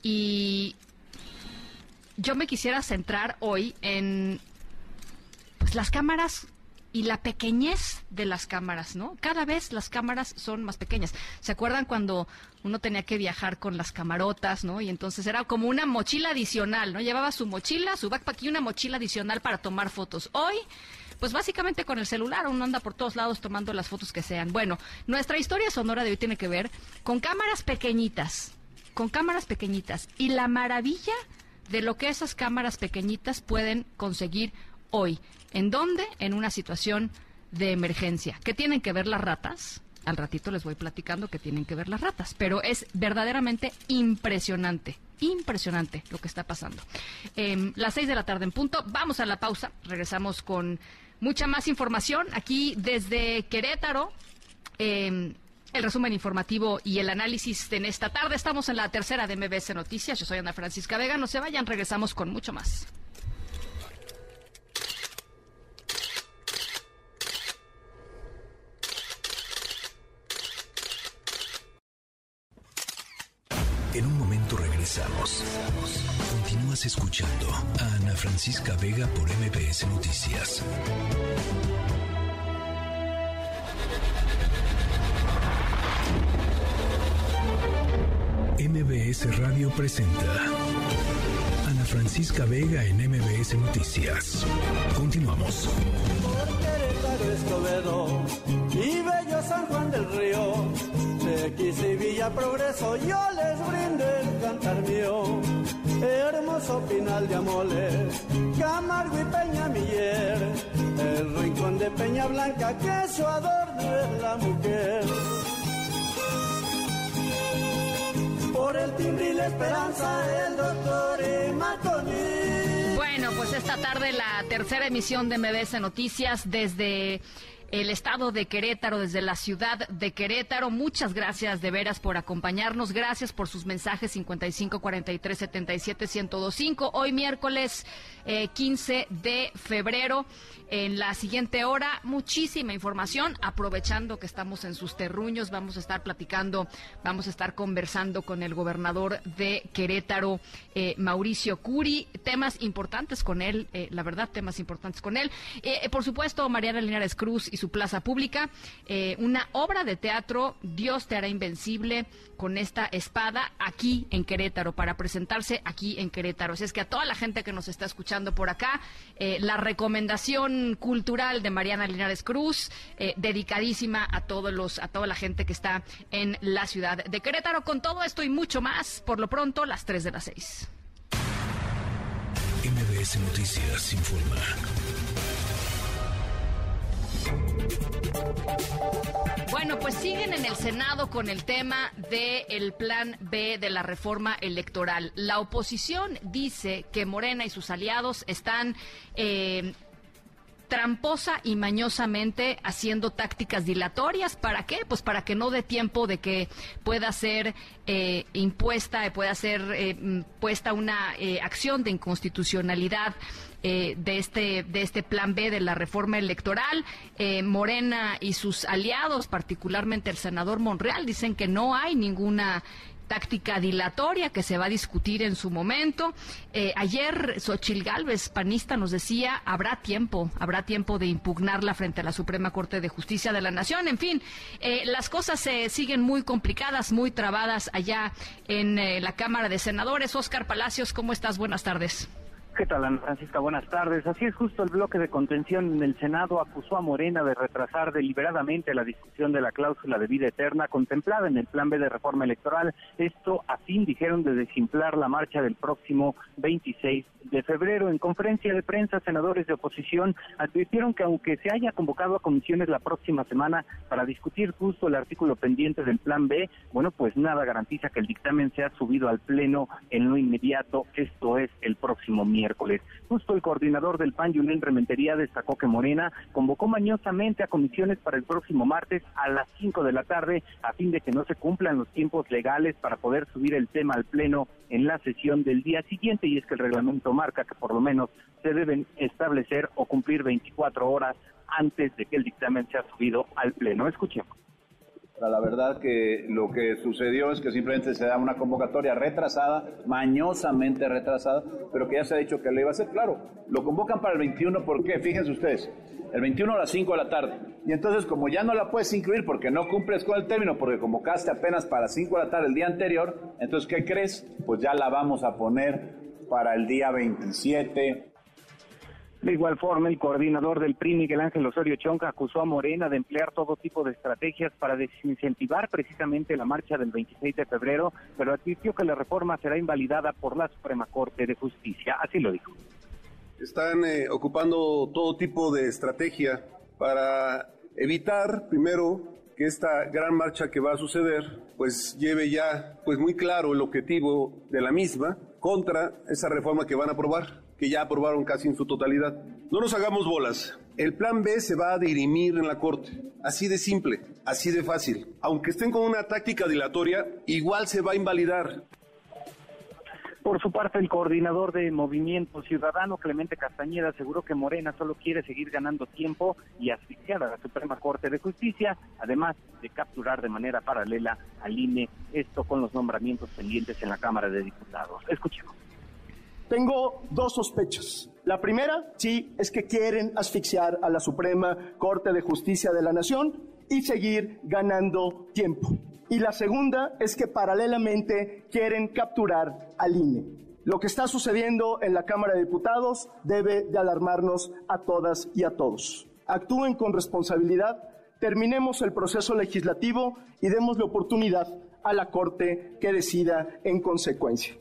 y yo me quisiera centrar hoy en pues, las cámaras y la pequeñez de las cámaras, ¿no? Cada vez las cámaras son más pequeñas. ¿Se acuerdan cuando uno tenía que viajar con las camarotas, ¿no? Y entonces era como una mochila adicional, ¿no? Llevaba su mochila, su backpack y una mochila adicional para tomar fotos. Hoy pues básicamente con el celular uno anda por todos lados tomando las fotos que sean. Bueno, nuestra historia sonora de hoy tiene que ver con cámaras pequeñitas, con cámaras pequeñitas y la maravilla de lo que esas cámaras pequeñitas pueden conseguir hoy. ¿En dónde? En una situación de emergencia. ¿Qué tienen que ver las ratas? Al ratito les voy platicando que tienen que ver las ratas, pero es verdaderamente impresionante Impresionante lo que está pasando. Em, las seis de la tarde en punto. Vamos a la pausa. Regresamos con mucha más información aquí desde Querétaro. Em, el resumen informativo y el análisis en esta tarde. Estamos en la tercera de MBS Noticias. Yo soy Ana Francisca Vega. No se vayan, regresamos con mucho más. En un momento regresamos. Continúas escuchando a Ana Francisca Vega por MBS Noticias. MBS Radio presenta Ana Francisca Vega en MBS Noticias. Continuamos. Querétaro, Escobedo y Bello San Juan del Río, X y Villa Progreso, yo les brindo el cantar mío. Hermoso Pinal de Amoles, Camargo y Peña Miller, el rincón de Peña Blanca, que su adorno es la mujer. por el timbre y la esperanza, el doctor Marconi. Bueno, pues esta tarde la tercera emisión de MBS Noticias desde el estado de Querétaro, desde la ciudad de Querétaro. Muchas gracias de veras por acompañarnos. Gracias por sus mensajes 55 43 77 1025. Hoy miércoles eh, 15 de febrero. En la siguiente hora, muchísima información. Aprovechando que estamos en sus terruños, vamos a estar platicando, vamos a estar conversando con el gobernador de Querétaro, eh, Mauricio Curi. Temas importantes con él, eh, la verdad, temas importantes con él. Eh, por supuesto, Mariana Linares Cruz y su plaza pública. una obra de teatro, Dios te hará invencible, con esta espada aquí en Querétaro, para presentarse aquí en Querétaro. Así es que a toda la gente que nos está escuchando por acá, la recomendación cultural de Mariana Linares Cruz, eh, dedicadísima a todos los, a toda la gente que está en la ciudad de Querétaro. Con todo esto y mucho más, por lo pronto, las 3 de las 6. MBS Noticias informa. Bueno, pues siguen en el Senado con el tema del plan B de la reforma electoral. La oposición dice que Morena y sus aliados están eh, tramposa y mañosamente haciendo tácticas dilatorias. ¿Para qué? Pues para que no dé tiempo de que pueda ser eh, impuesta, pueda ser eh, puesta una eh, acción de inconstitucionalidad de este de este plan B de la reforma electoral. Morena y sus aliados, particularmente el senador Monreal, dicen que no hay ninguna táctica dilatoria que se va a discutir en su momento. Eh, ayer Xochil Gálvez, panista, nos decía, habrá tiempo, habrá tiempo de impugnarla frente a la Suprema Corte de Justicia de la Nación. En fin, eh, las cosas se siguen muy complicadas, muy trabadas allá en eh, la Cámara de Senadores. Oscar Palacios, ¿cómo estás? Buenas tardes. ¿Qué tal, Ana Francisca? Buenas tardes. Así es, justo el bloque de contención en el Senado acusó a Morena de retrasar deliberadamente la discusión de la cláusula de vida eterna contemplada en el Plan B de reforma electoral. Esto a fin, dijeron, de desimplar la marcha del próximo 26 de febrero. En conferencia de prensa, senadores de oposición advirtieron que aunque se haya convocado a comisiones la próxima semana para discutir justo el artículo pendiente del Plan B, bueno, pues nada garantiza que el dictamen sea subido al Pleno en lo inmediato, esto es el próximo miércoles miércoles. Justo el coordinador del PAN, Julián Rementería, destacó que Morena convocó mañosamente a comisiones para el próximo martes a las 5 de la tarde a fin de que no se cumplan los tiempos legales para poder subir el tema al Pleno en la sesión del día siguiente y es que el reglamento marca que por lo menos se deben establecer o cumplir 24 horas antes de que el dictamen sea subido al Pleno. Escuchemos. La verdad que lo que sucedió es que simplemente se da una convocatoria retrasada, mañosamente retrasada, pero que ya se ha dicho que le iba a hacer. Claro, lo convocan para el 21, ¿por qué? Fíjense ustedes, el 21 a las 5 de la tarde. Y entonces, como ya no la puedes incluir porque no cumples con el término, porque convocaste apenas para 5 de la tarde el día anterior, entonces, ¿qué crees? Pues ya la vamos a poner para el día 27 de igual forma, el coordinador del PRI, Miguel Ángel Osorio Chonca, acusó a Morena de emplear todo tipo de estrategias para desincentivar precisamente la marcha del 26 de febrero, pero advirtió que la reforma será invalidada por la Suprema Corte de Justicia. Así lo dijo. Están eh, ocupando todo tipo de estrategia para evitar, primero, que esta gran marcha que va a suceder pues lleve ya pues muy claro el objetivo de la misma contra esa reforma que van a aprobar, que ya aprobaron casi en su totalidad. No nos hagamos bolas. El plan B se va a dirimir en la Corte. Así de simple, así de fácil. Aunque estén con una táctica dilatoria, igual se va a invalidar. Por su parte, el coordinador de Movimiento Ciudadano, Clemente Castañeda, aseguró que Morena solo quiere seguir ganando tiempo y asfixiar a la Suprema Corte de Justicia, además de capturar de manera paralela al INE, esto con los nombramientos pendientes en la Cámara de Diputados. Escuchemos. Tengo dos sospechas. La primera, sí, es que quieren asfixiar a la Suprema Corte de Justicia de la Nación y seguir ganando tiempo. Y la segunda es que paralelamente quieren capturar al INE. Lo que está sucediendo en la Cámara de Diputados debe de alarmarnos a todas y a todos. Actúen con responsabilidad, terminemos el proceso legislativo y demos la oportunidad a la Corte que decida en consecuencia.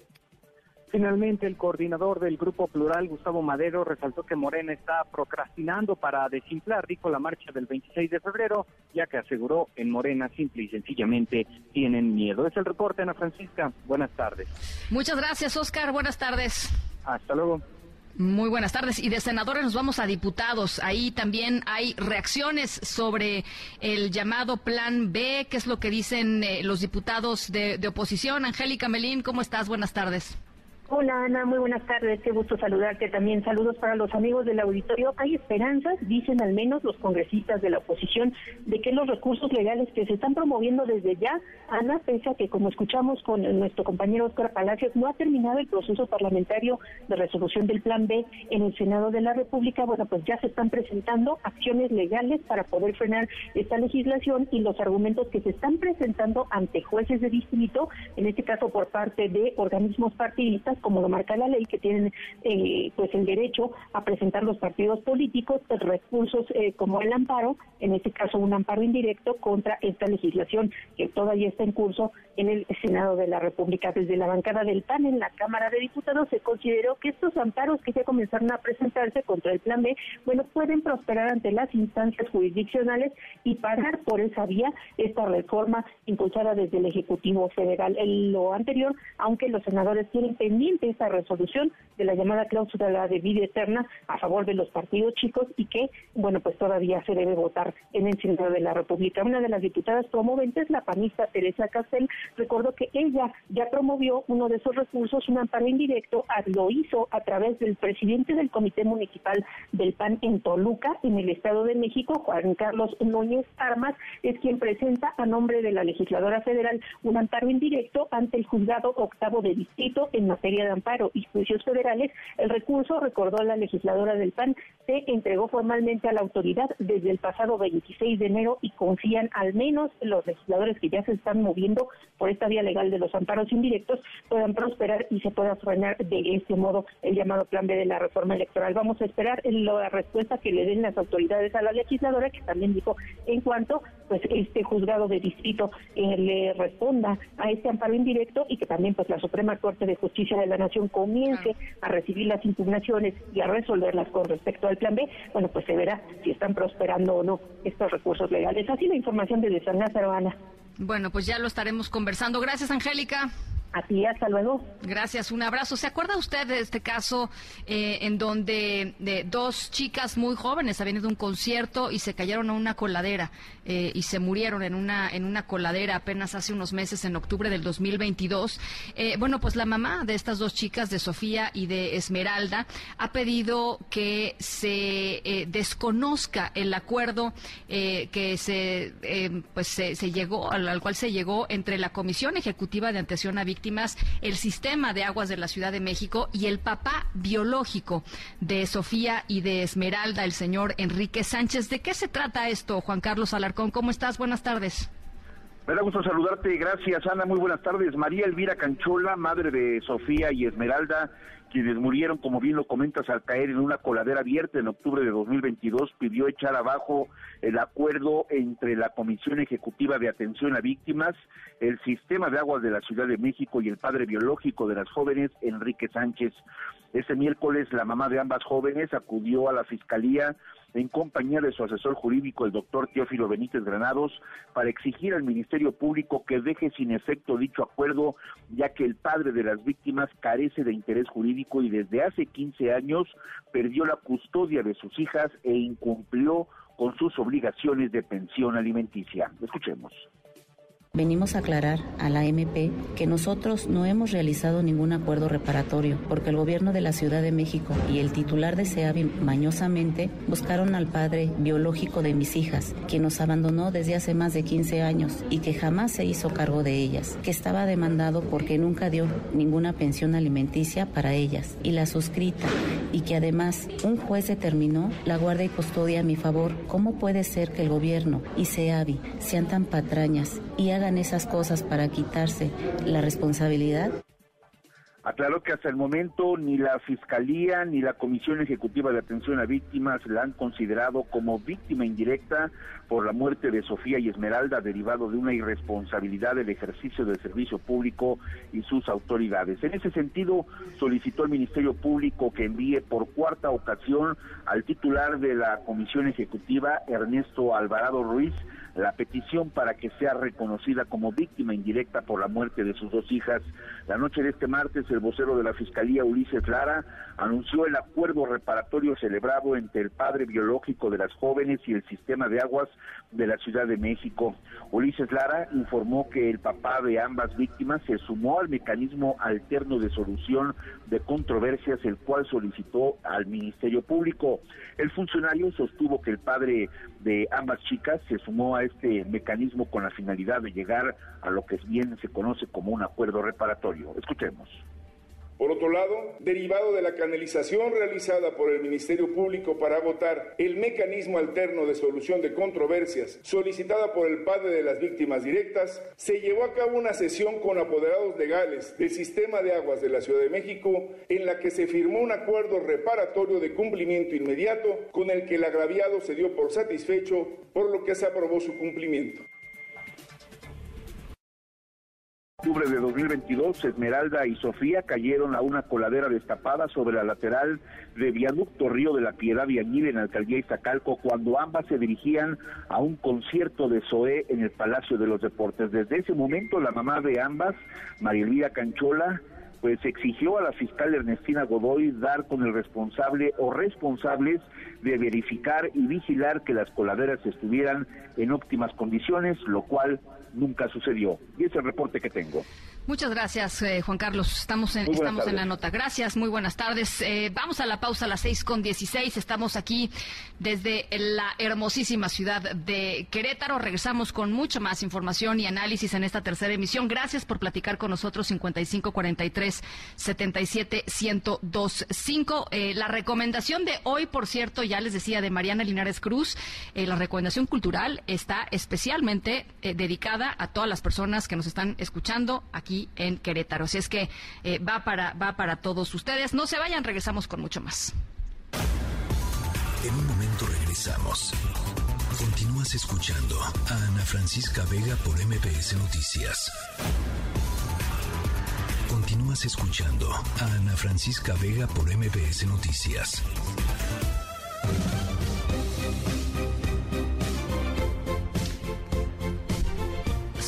Finalmente, el coordinador del Grupo Plural, Gustavo Madero, resaltó que Morena está procrastinando para desinflar, dijo, la marcha del 26 de febrero, ya que aseguró en Morena simple y sencillamente tienen miedo. Es el reporte, Ana Francisca. Buenas tardes. Muchas gracias, Oscar. Buenas tardes. Hasta luego. Muy buenas tardes. Y de senadores nos vamos a diputados. Ahí también hay reacciones sobre el llamado Plan B. ¿Qué es lo que dicen eh, los diputados de, de oposición? Angélica Melín, ¿cómo estás? Buenas tardes. Hola Ana, muy buenas tardes, qué gusto saludarte también. Saludos para los amigos del auditorio. Hay esperanzas, dicen al menos los congresistas de la oposición, de que los recursos legales que se están promoviendo desde ya, Ana, pese a que como escuchamos con nuestro compañero Oscar Palacios, no ha terminado el proceso parlamentario de resolución del Plan B en el Senado de la República, bueno, pues ya se están presentando acciones legales para poder frenar esta legislación y los argumentos que se están presentando ante jueces de distrito, en este caso por parte de organismos partidistas, como lo marca la ley, que tienen eh, pues el derecho a presentar los partidos políticos pues, recursos eh, como el amparo, en este caso un amparo indirecto contra esta legislación que todavía está en curso en el Senado de la República. Desde la bancada del PAN en la Cámara de Diputados se consideró que estos amparos que ya comenzaron a presentarse contra el Plan B, bueno, pueden prosperar ante las instancias jurisdiccionales y parar por esa vía esta reforma impulsada desde el Ejecutivo Federal. En lo anterior, aunque los senadores tienen pendiente esa resolución de la llamada cláusula de vida eterna a favor de los partidos chicos y que, bueno, pues todavía se debe votar en el Senado de la República. Una de las diputadas promoventes, la panista Teresa Castel, recordó que ella ya promovió uno de esos recursos, un amparo indirecto, lo hizo a través del presidente del Comité Municipal del PAN en Toluca, en el Estado de México, Juan Carlos Núñez Armas, es quien presenta a nombre de la legisladora federal un amparo indirecto ante el juzgado octavo de distrito en materia de amparo y juicios federales. El recurso, recordó la legisladora del PAN, se entregó formalmente a la autoridad desde el pasado 26 de enero y confían al menos los legisladores que ya se están moviendo por esta vía legal de los amparos indirectos puedan prosperar y se pueda frenar de este modo el llamado plan B de la reforma electoral. Vamos a esperar la respuesta que le den las autoridades a la legisladora, que también dijo en cuanto pues este juzgado de distrito eh, le responda a este amparo indirecto y que también pues la Suprema Corte de Justicia de la Nación comience a recibir las impugnaciones y a resolverlas con respecto al plan B, bueno pues se verá si están prosperando o no estos recursos legales. Así la información de San Lázaro, Ana. Bueno, pues ya lo estaremos conversando. Gracias, Angélica. A ti, hasta luego. Gracias, un abrazo. ¿Se acuerda usted de este caso eh, en donde de dos chicas muy jóvenes habían ido a un concierto y se cayeron a una coladera eh, y se murieron en una, en una coladera apenas hace unos meses, en octubre del 2022? Eh, bueno, pues la mamá de estas dos chicas, de Sofía y de Esmeralda, ha pedido que se desconozca el acuerdo que se, pues se, llegó, al, al, cual se llegó entre la Comisión Ejecutiva de Atención a Víctimas el sistema de aguas de la Ciudad de México y el papá biológico de Sofía y de Esmeralda, el señor Enrique Sánchez. ¿De qué se trata esto, Juan Carlos Alarcón? ¿Cómo estás? Buenas tardes. Me da gusto saludarte, gracias Ana, muy buenas tardes. María Elvira Canchola, madre de Sofía y Esmeralda, quienes murieron, como bien lo comentas, al caer en una coladera abierta en octubre de 2022, pidió echar abajo el acuerdo entre la Comisión Ejecutiva de Atención a Víctimas, el Sistema de Aguas de la Ciudad de México y el padre biológico de las jóvenes, Enrique Sánchez. Ese miércoles la mamá de ambas jóvenes acudió a la Fiscalía en compañía de su asesor jurídico, el doctor Teófilo Benítez Granados, para exigir al Ministerio Público que deje sin efecto dicho acuerdo, ya que el padre de las víctimas carece de interés jurídico y desde hace 15 años perdió la custodia de sus hijas e incumplió con sus obligaciones de pensión alimenticia. Escuchemos. Venimos a aclarar a la MP que nosotros no hemos realizado ningún acuerdo reparatorio porque el gobierno de la Ciudad de México y el titular de SEAVI mañosamente buscaron al padre biológico de mis hijas, quien nos abandonó desde hace más de 15 años y que jamás se hizo cargo de ellas, que estaba demandado porque nunca dio ninguna pensión alimenticia para ellas y la suscrita y que además un juez determinó la guardia y custodia a mi favor. ¿Cómo puede ser que el gobierno y SEAVI sean tan patrañas y hagan esas cosas para quitarse la responsabilidad? Aclaró que hasta el momento ni la Fiscalía ni la Comisión Ejecutiva de Atención a Víctimas la han considerado como víctima indirecta por la muerte de Sofía y Esmeralda derivado de una irresponsabilidad del ejercicio del servicio público y sus autoridades. En ese sentido, solicitó al Ministerio Público que envíe por cuarta ocasión al titular de la Comisión Ejecutiva, Ernesto Alvarado Ruiz, la petición para que sea reconocida como víctima indirecta por la muerte de sus dos hijas. La noche de este martes, el vocero de la Fiscalía, Ulises Lara, anunció el acuerdo reparatorio celebrado entre el padre biológico de las jóvenes y el sistema de aguas de la Ciudad de México. Ulises Lara informó que el papá de ambas víctimas se sumó al mecanismo alterno de solución de controversias, el cual solicitó al Ministerio Público. El funcionario sostuvo que el padre de ambas chicas se sumó a este mecanismo con la finalidad de llegar a lo que bien se conoce como un acuerdo reparatorio. Escuchemos. Por otro lado, derivado de la canalización realizada por el Ministerio Público para votar el mecanismo alterno de solución de controversias solicitada por el padre de las víctimas directas, se llevó a cabo una sesión con apoderados legales del sistema de aguas de la Ciudad de México en la que se firmó un acuerdo reparatorio de cumplimiento inmediato con el que el agraviado se dio por satisfecho, por lo que se aprobó su cumplimiento octubre de 2022, Esmeralda y Sofía cayeron a una coladera destapada sobre la lateral de Viaducto Río de la Piedad y en Alcaldía Iztacalco cuando ambas se dirigían a un concierto de Zoé en el Palacio de los Deportes. Desde ese momento, la mamá de ambas, María Elvira Canchola, pues exigió a la fiscal Ernestina Godoy dar con el responsable o responsables de verificar y vigilar que las coladeras estuvieran en óptimas condiciones, lo cual nunca sucedió. Y es el reporte que tengo. Muchas gracias, eh, Juan Carlos. Estamos en, estamos en la nota. Gracias, muy buenas tardes. Eh, vamos a la pausa a las seis con dieciséis. Estamos aquí desde la hermosísima ciudad de Querétaro. Regresamos con mucha más información y análisis en esta tercera emisión. Gracias por platicar con nosotros 5543 77 1025. Eh, la recomendación de hoy, por cierto, ya les decía, de Mariana Linares Cruz, eh, la recomendación cultural está especialmente dedicada a todas las personas que nos están escuchando aquí en Querétaro. Así es que eh, va, para, va para todos ustedes. No se vayan, regresamos con mucho más. En un momento regresamos. Continúas escuchando a Ana Francisca Vega por MPS Noticias. Continúas escuchando a Ana Francisca Vega por MPS Noticias.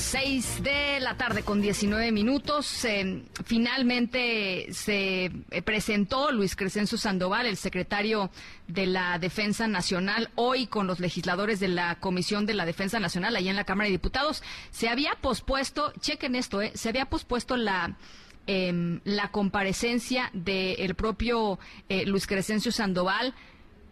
6 de la tarde con 19 minutos. finalmente se eh, presentó Luis Crescencio Sandoval, el secretario de la Defensa Nacional, hoy con los legisladores de la Comisión de la Defensa Nacional, allá en la Cámara de Diputados. Se había pospuesto, chequen esto, eh, se había pospuesto la. Em, la comparecencia del propio eh, Luis Crescencio Sandoval,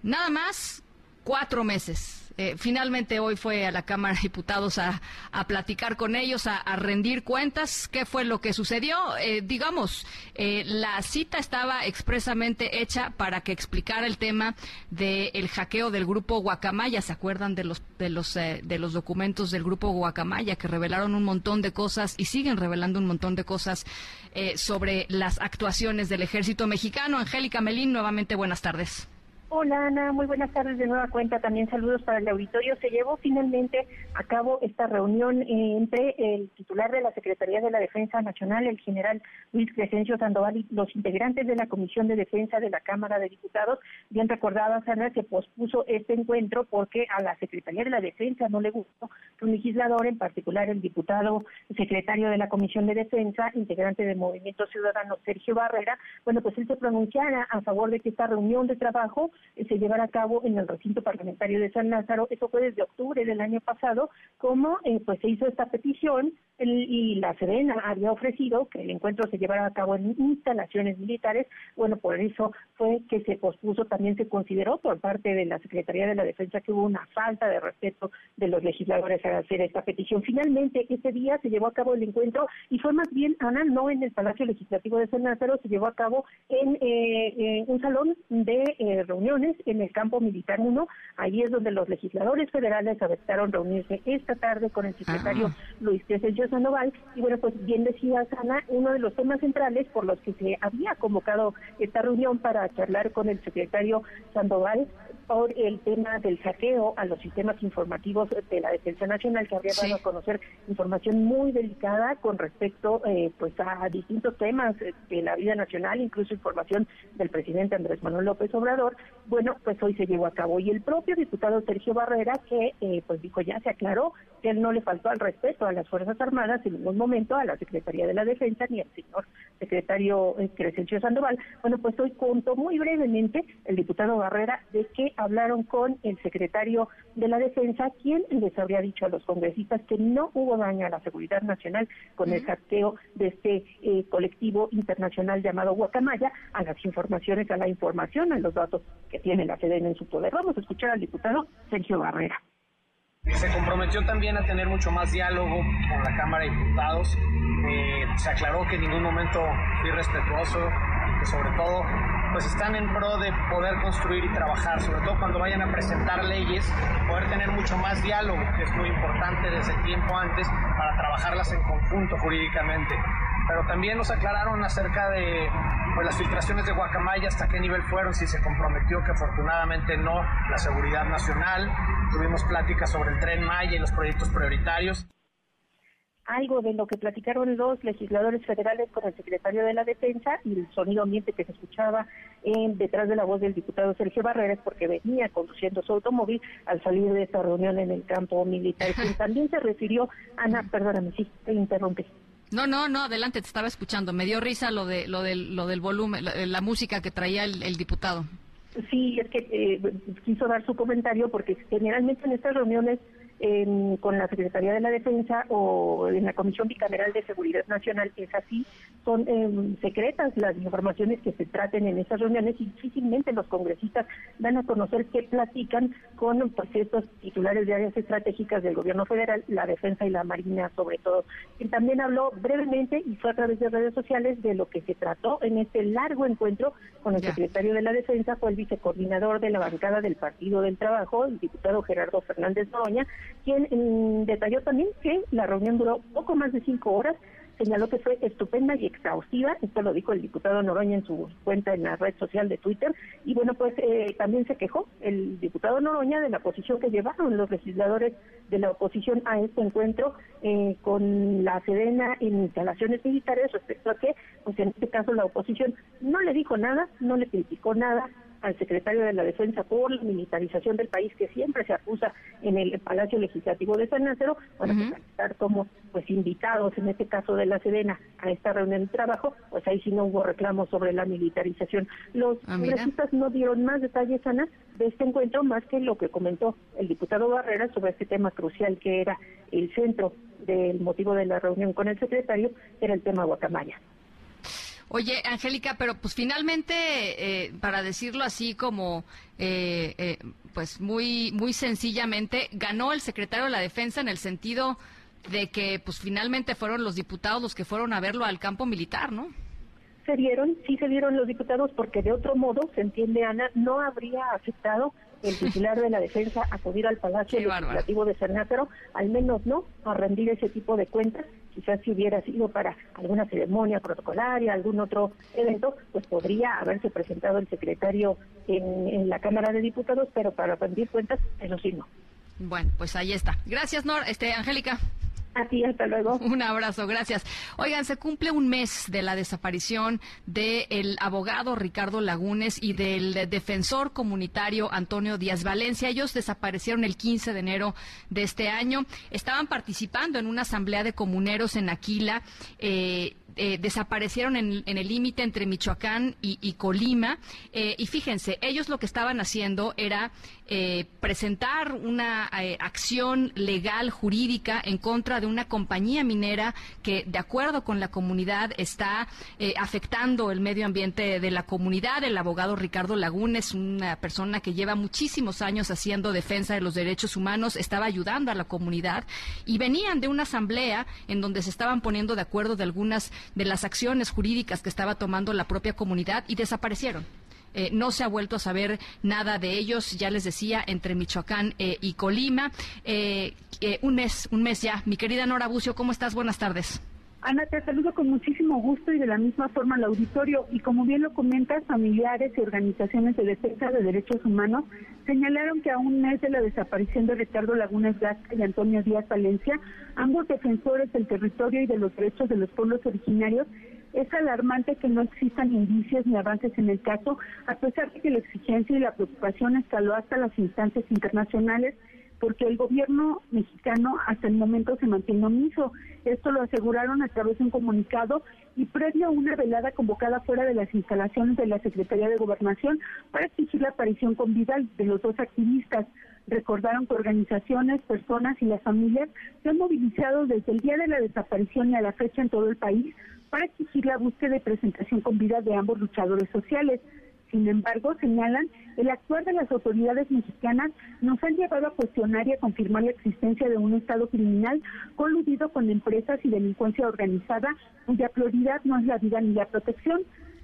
nada más cuatro meses eh, finalmente hoy fue a la Cámara de Diputados a, platicar con ellos, a, rendir cuentas. ¿Qué fue lo que sucedió? Eh, digamos, eh, la cita estaba expresamente hecha para que explicara el tema del hackeo del grupo Guacamaya. ¿Se acuerdan de los, de, los, de los documentos del grupo Guacamaya que revelaron un montón de cosas y siguen revelando un montón de cosas sobre las actuaciones del ejército mexicano? Angélica Melín, nuevamente buenas tardes. Hola Ana, muy buenas tardes de nueva cuenta. También saludos para el auditorio. Se llevó finalmente a cabo esta reunión entre el titular de la Secretaría de la Defensa Nacional, el general Luis Crescencio Sandoval, y los integrantes de la Comisión de Defensa de la Cámara de Diputados. Bien recordaba Ana que pospuso este encuentro porque a la Secretaría de la Defensa no le gustó que un legislador, en particular el diputado secretario de la Comisión de Defensa, integrante del Movimiento Ciudadano Sergio Barrera, bueno, pues él se pronunciara a favor de que esta reunión de trabajo se llevará a cabo en el recinto parlamentario de San Lázaro. Eso fue desde octubre del año pasado, como eh, pues se hizo esta petición y la Serena había ofrecido que el encuentro se llevara a cabo en instalaciones militares. Bueno, por eso fue que se pospuso. También se consideró por parte de la Secretaría de la Defensa que hubo una falta de respeto de los legisladores al hacer esta petición. Finalmente, ese día se llevó a cabo el encuentro y fue más bien, Ana, no en el Palacio Legislativo de San Lázaro, se llevó a cabo en eh, un salón de eh, reuniones en el campo militar 1. Ahí es donde los legisladores federales aceptaron reunirse esta tarde con el secretario Luis Crescencio Sandoval. Y bueno, pues bien decía Sana, uno de los temas centrales por los que se había convocado esta reunión para charlar con el secretario Sandoval por el tema del saqueo a los sistemas informativos de la Defensa Nacional, que habría dado a conocer información muy delicada con respecto eh, pues a distintos temas de la vida nacional, incluso información del presidente Andrés Manuel López Obrador. Bueno, pues hoy se llevó a cabo. Y el propio diputado Sergio Barrera, que eh, pues dijo ya, se aclaró que él no le faltó al respeto a las Fuerzas Armadas en ningún momento, a la Secretaría de la Defensa ni al señor secretario eh, Crescencio Sandoval. Bueno, pues hoy contó muy brevemente el diputado Barrera de que hablaron con el secretario de la Defensa, quien les habría dicho a los congresistas que no hubo daño a la seguridad nacional con el saqueo de este eh, colectivo internacional llamado Guacamaya, a las informaciones, a la información, a los datos que tiene la FEDEN en su poder. Vamos a escuchar al diputado Sergio Barrera. Se comprometió también a tener mucho más diálogo con la Cámara de Diputados. Eh, se aclaró que en ningún momento fui respetuoso y que sobre todo pues están en pro de poder construir y trabajar, sobre todo cuando vayan a presentar leyes, poder tener mucho más diálogo, que es muy importante desde tiempo antes para trabajarlas en conjunto jurídicamente pero también nos aclararon acerca de pues, las filtraciones de Guacamaya, hasta qué nivel fueron, si se comprometió que afortunadamente no, la seguridad nacional, tuvimos pláticas sobre el tren Maya y los proyectos prioritarios algo de lo que platicaron los legisladores federales con el secretario de la Defensa y el sonido ambiente que se escuchaba en, detrás de la voz del diputado Sergio Barreras porque venía conduciendo su automóvil al salir de esta reunión en el campo militar. Y también se refirió, Ana, perdóname, sí, te interrumpí. No, no, no, adelante, te estaba escuchando. Me dio risa lo de lo del, lo del volumen, la, música que traía el, diputado. Sí, es que eh, quiso dar su comentario porque generalmente en estas reuniones con la Secretaría de la Defensa o en la Comisión Bicameral de Seguridad Nacional es así, son em, secretas las informaciones que se traten en esas reuniones y difícilmente los congresistas van a conocer qué platican con pues, estos titulares de áreas estratégicas del gobierno federal, la defensa y la marina sobre todo. Él también habló brevemente y fue a través de redes sociales de lo que se trató en este largo encuentro con el secretario de la Defensa, fue el vicecoordinador de la bancada del Partido del Trabajo, el diputado Gerardo Fernández Noroña, quien mm, detalló también que la reunión duró poco más de cinco horas, señaló que fue estupenda y exhaustiva, esto lo dijo el diputado Noroña en su cuenta en la red social de Twitter, y bueno, pues eh, también se quejó el diputado Noroña de la posición que llevaron los legisladores de la oposición a este encuentro eh, con la Sedena en instalaciones militares respecto a que, pues en este caso la oposición no le dijo nada, no le criticó nada, al secretario de la Defensa por la militarización del país que siempre se acusa en el Palacio Legislativo de San Lázaro, para estar como pues invitados, en este caso de la Sedena, a esta reunión de trabajo, pues ahí sí no hubo reclamos sobre la militarización. Los ah, congresistas no dieron más detalles, Ana, de este encuentro, más que lo que comentó el diputado Barrera sobre este tema crucial que era el centro del motivo de la reunión con el secretario, era el tema Guacamaya. Oye, Angélica, pero pues finalmente, eh, para decirlo así como, eh, eh, pues muy, muy sencillamente, ganó el secretario de la Defensa en el sentido de que, pues finalmente fueron los diputados los que fueron a verlo al campo militar, ¿no? Se dieron, sí se dieron los diputados, porque de otro modo, se entiende, Ana, no habría aceptado el titular de la defensa acudir al Palacio Legislativo de San Lázaro, al menos no a rendir ese tipo de cuentas quizás si hubiera sido para alguna ceremonia protocolaria, algún otro evento, pues podría haberse presentado el secretario en, en la Cámara de Diputados, pero para rendir cuentas, eso sí no. Bueno, pues ahí está. Gracias, Nor. Este, Angélica. A ti, hasta luego. Un abrazo, gracias. Oigan, se cumple un mes de la desaparición del abogado Ricardo Lagunes y del defensor comunitario Antonio Díaz Valencia. Ellos desaparecieron el 15 de enero de este año. Estaban participando en una asamblea de comuneros en Aquila. Eh, eh, desaparecieron en, el límite entre Michoacán y, Colima. Eh, y fíjense, ellos lo que estaban haciendo era eh, presentar una acción legal, jurídica, en contra de una compañía minera que, de acuerdo con la comunidad, está afectando el medio ambiente de la comunidad. El abogado Ricardo Lagún es una persona que lleva muchísimos años haciendo defensa de los derechos humanos, estaba ayudando a la comunidad y venían de una asamblea en donde se estaban poniendo de acuerdo de algunas de las acciones jurídicas que estaba tomando la propia comunidad y desaparecieron. Eh, no se ha vuelto a saber nada de ellos, ya les decía, entre Michoacán eh, y Colima. Eh, un mes, un mes ya. Mi querida Nora Bucio, ¿cómo estás? Buenas tardes. Ana, te saludo con muchísimo gusto y de la misma forma al auditorio. Y como bien lo comentas, familiares y organizaciones de defensa de derechos humanos señalaron que a un mes de la desaparición de Ricardo Lagunas Gasca y Antonio Díaz Valencia, ambos defensores del territorio y de los derechos de los pueblos originarios, es alarmante que no existan indicios ni avances en el caso, a pesar de que la exigencia y la preocupación escaló hasta las instancias internacionales porque el gobierno mexicano hasta el momento se mantiene omiso. Esto lo aseguraron a través de un comunicado y previo a una velada convocada fuera de las instalaciones de la Secretaría de Gobernación para exigir la aparición con vida de los dos activistas. Recordaron que organizaciones, personas y las familias se han movilizado desde el día de la desaparición y a la fecha en todo el país para exigir la búsqueda y presentación con vida de ambos luchadores sociales. Sin embargo, señalan, el actuar de las autoridades mexicanas nos han llevado a cuestionar y a confirmar la existencia de un Estado criminal coludido con empresas y delincuencia organizada cuya prioridad no es la vida ni la protección.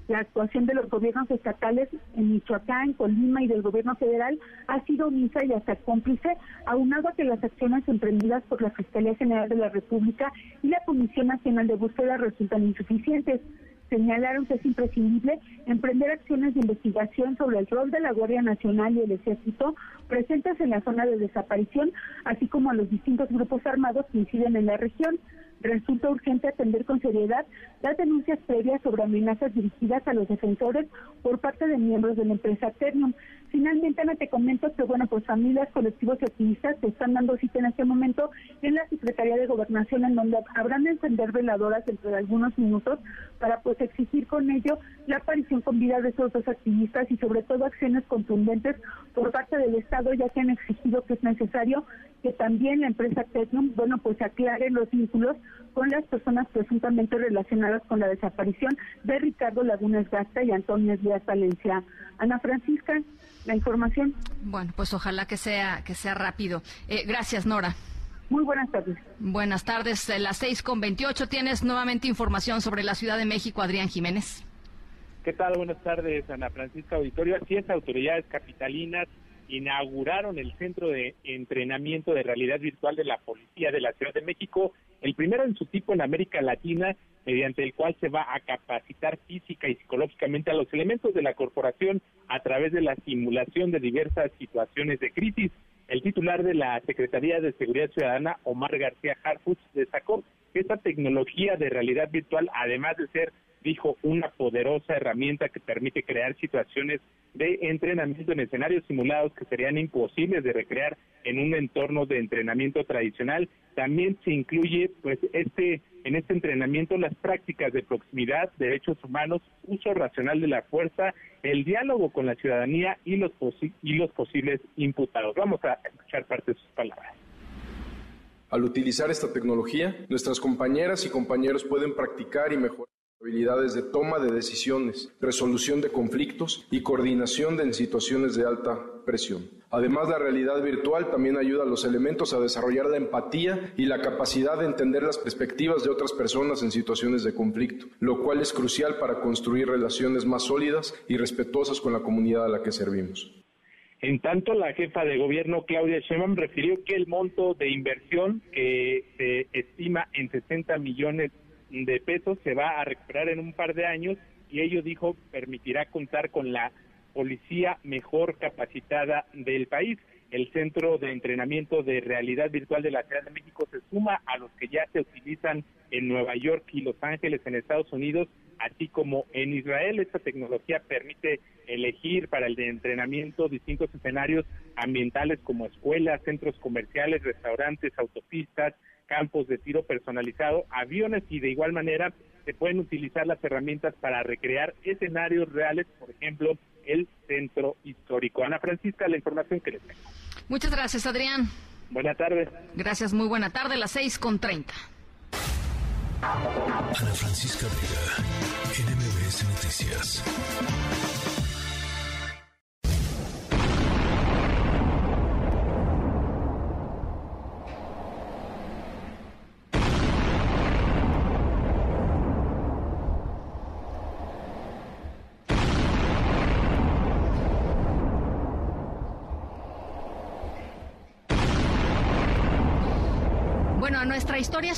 La actuación de los gobiernos estatales en Michoacán, Colima y del gobierno federal ha sido omisa y hasta cómplice, aunado a que las acciones emprendidas por la Fiscalía General de la República y la Comisión Nacional de Búsqueda resultan insuficientes señalaron que es imprescindible emprender acciones de investigación sobre el rol de la Guardia Nacional y el Ejército presentes en la zona de desaparición, así como a los distintos grupos armados que inciden en la región resulta urgente atender con seriedad las denuncias previas sobre amenazas dirigidas a los defensores por parte de miembros de la empresa Ternium. Finalmente, Ana, te comento que, bueno, pues familias, colectivos y activistas se están dando cita en este momento en la Secretaría de Gobernación, en donde habrán de encender veladoras dentro de algunos minutos para, pues, exigir con ello la aparición con vida de esos dos activistas y, sobre todo, acciones contundentes por parte del Estado, ya que han exigido que es necesario que también la empresa Ternium, bueno, pues aclare los vínculos con las personas presuntamente relacionadas con la desaparición de Ricardo Lagunas Gasta y Antonio Díaz Valencia. Ana Francisca, la información. Bueno, pues ojalá que sea que sea rápido. Eh, gracias, Nora. Muy buenas tardes. Buenas tardes. Las seis con veintiocho tienes nuevamente información sobre la Ciudad de México, Adrián Jiménez. ¿Qué tal? Buenas tardes, Ana Francisca Auditorio. Así es, autoridades capitalinas inauguraron el Centro de Entrenamiento de Realidad Virtual de la Policía de la Ciudad de México, el primero en su tipo en América Latina, mediante el cual se va a capacitar física y psicológicamente a los elementos de la corporación a través de la simulación de diversas situaciones de crisis. El titular de la Secretaría de Seguridad Ciudadana, Omar García Harfuch, destacó que esta tecnología de realidad virtual, además de ser dijo, una poderosa herramienta que permite crear situaciones de entrenamiento en escenarios simulados que serían imposibles de recrear en un entorno de entrenamiento tradicional. También se incluye, pues, este en este entrenamiento las prácticas de proximidad, derechos humanos, uso racional de la fuerza, el diálogo con la ciudadanía y los y los posibles imputados. Vamos a escuchar parte de sus palabras. Al utilizar esta tecnología, nuestras compañeras y compañeros pueden practicar y mejorar habilidades de toma de decisiones, resolución de conflictos y coordinación en situaciones de alta presión. Además, la realidad virtual también ayuda a los elementos a desarrollar la empatía y la capacidad de entender las perspectivas de otras personas en situaciones de conflicto, lo cual es crucial para construir relaciones más sólidas y respetuosas con la comunidad a la que servimos. En tanto, la jefa de gobierno, Claudia Sheinbaum, refirió que el monto de inversión que se estima en 60 millones de pesos se va a recuperar en un par de años y ello dijo permitirá contar con la policía mejor capacitada del país. El Centro de Entrenamiento de Realidad Virtual de la Ciudad de México se suma a los que ya se utilizan en Nueva York y Los Ángeles en Estados Unidos, así como en Israel. Esta tecnología permite elegir para el de entrenamiento distintos escenarios ambientales como escuelas, centros comerciales, restaurantes, autopistas, campos de tiro personalizado, aviones y de igual manera se pueden utilizar las herramientas para recrear escenarios reales, por ejemplo, el centro histórico. Ana Francisca, la información que les tengo. Muchas gracias, Adrián. Buenas tardes. Gracias, muy buena tarde, las seis con treinta. Ana Francisca Vega, NMBS Noticias.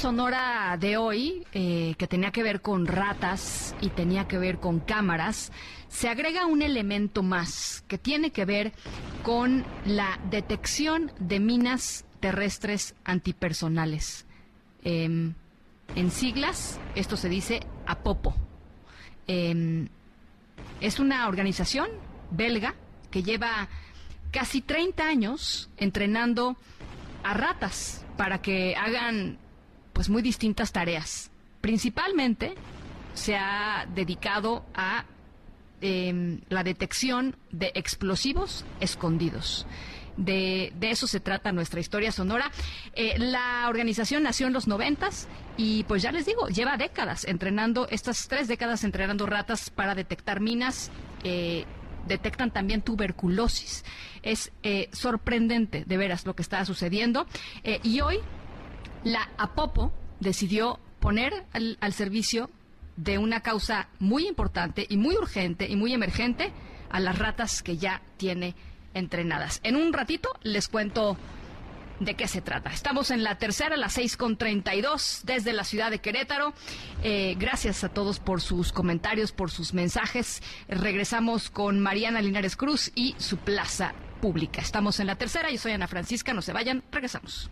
Sonora de hoy, eh, que tenía que ver con ratas y tenía que ver con cámaras, se agrega un elemento más que tiene que ver con la detección de minas terrestres antipersonales. Em, en siglas, esto se dice APOPO. Em, es una organización belga que lleva casi 30 años entrenando a ratas para que hagan pues muy distintas tareas. Principalmente se ha dedicado a em, la detección de explosivos escondidos. De, eso se trata nuestra historia sonora. Eh, la organización nació en los noventas y pues ya les digo, lleva décadas entrenando, estas tres décadas entrenando ratas para detectar minas. Eh, detectan también tuberculosis. Es eh, sorprendente, de veras, lo que está sucediendo. Y hoy la APOPO decidió poner al, al servicio de una causa muy importante y muy urgente y muy emergente a las ratas que ya tiene entrenadas. En un ratito les cuento de qué se trata. Estamos en la tercera, las seis con treinta y dos, desde la ciudad de Querétaro. Eh, gracias a todos por sus comentarios, por sus mensajes. Regresamos con Mariana Linares Cruz y su plaza pública. Estamos en la tercera, yo soy Ana Francisca, no se vayan, regresamos.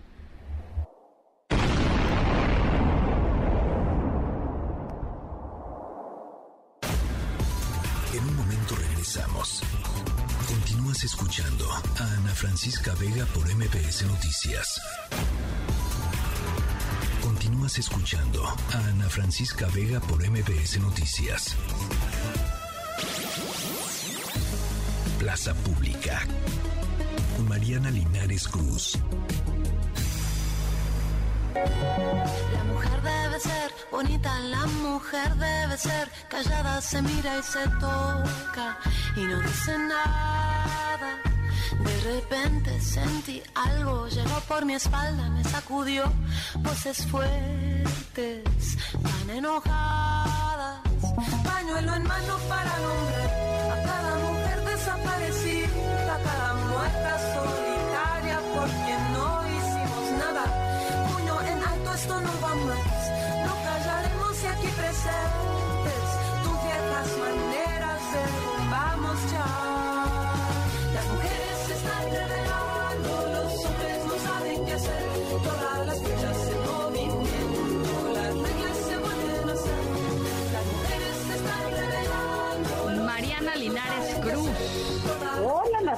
A Ana Francisca Vega por MPS Noticias. Continúas escuchando a Ana Francisca Vega por MPS Noticias. Plaza Pública. Mariana Linares Cruz. La mujer debe ser bonita, la mujer debe ser callada, se mira y se toca y no dice nada. De repente sentí algo, llegó por mi espalda, me sacudió voces fuertes, tan enojadas. Pañuelo en mano para nombrar a cada mujer desaparecida, a cada muerta solitaria por quien no hicimos nada esto no va más. No callaremos y aquí presentes tus viejas maneras de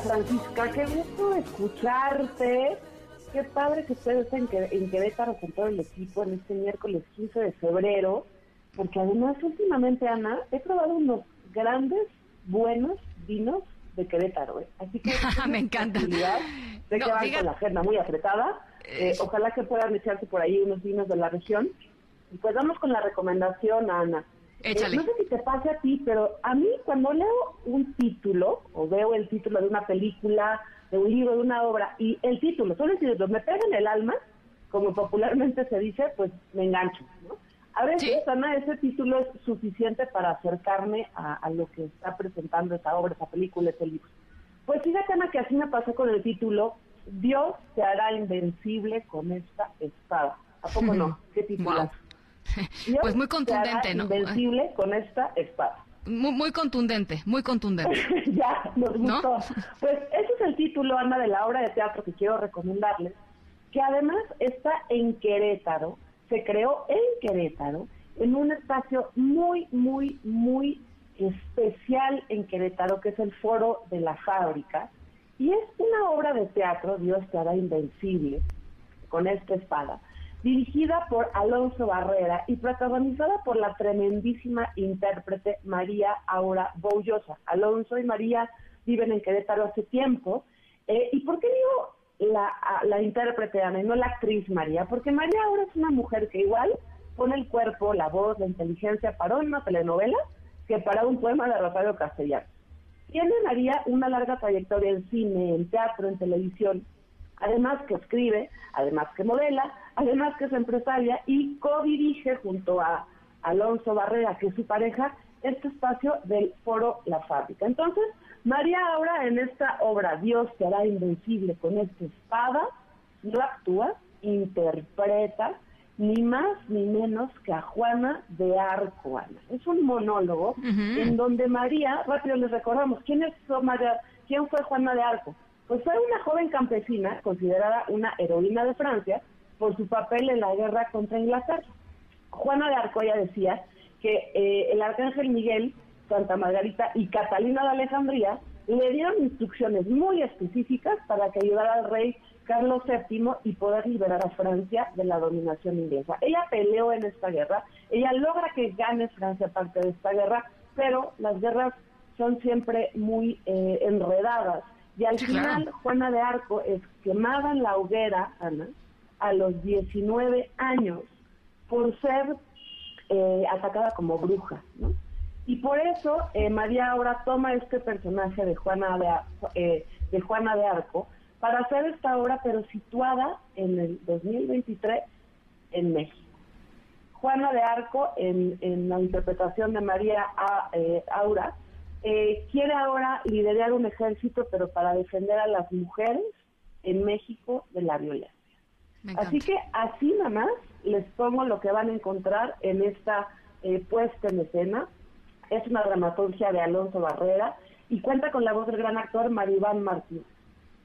Francisca, qué gusto escucharte qué padre que ustedes en, en Querétaro con todo el equipo en este miércoles 15 de febrero, porque además últimamente, Ana, he probado unos grandes, buenos vinos de Querétaro. ¿eh? Así que me encanta. Sé que van con la agenda muy apretada. Eh, ojalá que puedan echarse por ahí unos vinos de la región. Y pues vamos con la recomendación, Ana. Eh, no sé si te pase a ti, pero a mí cuando leo un título o veo el título de una película de un libro, de una obra, y el título, solo el título, me pega en el alma, como popularmente se dice, pues me engancho, ¿no? A veces, Ana, ese título es suficiente para acercarme a, lo que está presentando esa obra, esa película, ese libro. Pues fíjate, Ana, que así me pasó con el título, Dios te hará invencible con esta espada. ¿A poco no? ¿Qué título? Pues muy contundente, ¿no? Invencible con esta espada. Muy, muy contundente, muy contundente. ya, nos gustó. Pues ese es el título, Ana, de la obra de teatro que quiero recomendarles, que además está en Querétaro, se creó en Querétaro, en un espacio muy, muy, muy especial en Querétaro, que es el Foro de la Fábrica, y es una obra de teatro, Dios te hará invencible, con esta espada, dirigida por Alonso Barrera y protagonizada por la tremendísima intérprete María Aura Boullosa. Alonso y María viven en Querétaro hace tiempo. Eh, ¿Y por qué digo la, intérprete Ana y no la actriz María? Porque María Aura es una mujer que igual pone el cuerpo, la voz, la inteligencia para una telenovela que para un poema de Rafael Castellano. Tiene María una larga trayectoria en cine, en teatro, en televisión, además que escribe, además que modela, además que es empresaria y co-dirige junto a Alonso Barrera, que es su pareja, este espacio del foro La Fábrica. Entonces, María ahora en esta obra, Dios te hará invencible con esta espada, no actúa, interpreta, ni más ni menos que a Juana de Arco. Es un monólogo en donde María, rápido les recordamos, ¿quién, es María, ¿quién fue Juana de Arco? Pues fue una joven campesina considerada una heroína de Francia por su papel en la guerra contra Inglaterra. Juana de Arco ya decía que eh, el arcángel Miguel, Santa Margarita y Catalina de Alejandría le dieron instrucciones muy específicas para que ayudara al rey Carlos VII y poder liberar a Francia de la dominación inglesa. Ella peleó en esta guerra, ella logra que gane Francia parte de esta guerra, pero las guerras son siempre muy eh, enredadas y al final, Juana de Arco es quemada en la hoguera, Ana, a los 19 años, por ser eh, atacada como bruja, ¿no? Y por eso eh, María ahora toma este personaje de Juana de, eh, de Juana de Arco para hacer esta obra, pero situada en el 2023 en México. Juana de Arco, en, en la interpretación de María Aura, eh, quiere ahora liderar un ejército, pero para defender a las mujeres en México de la violencia. Así que así nada más les pongo lo que van a encontrar en esta eh, puesta en escena. Es una dramaturgia de Alonso Barrera y cuenta con la voz del gran actor Maribán Martínez.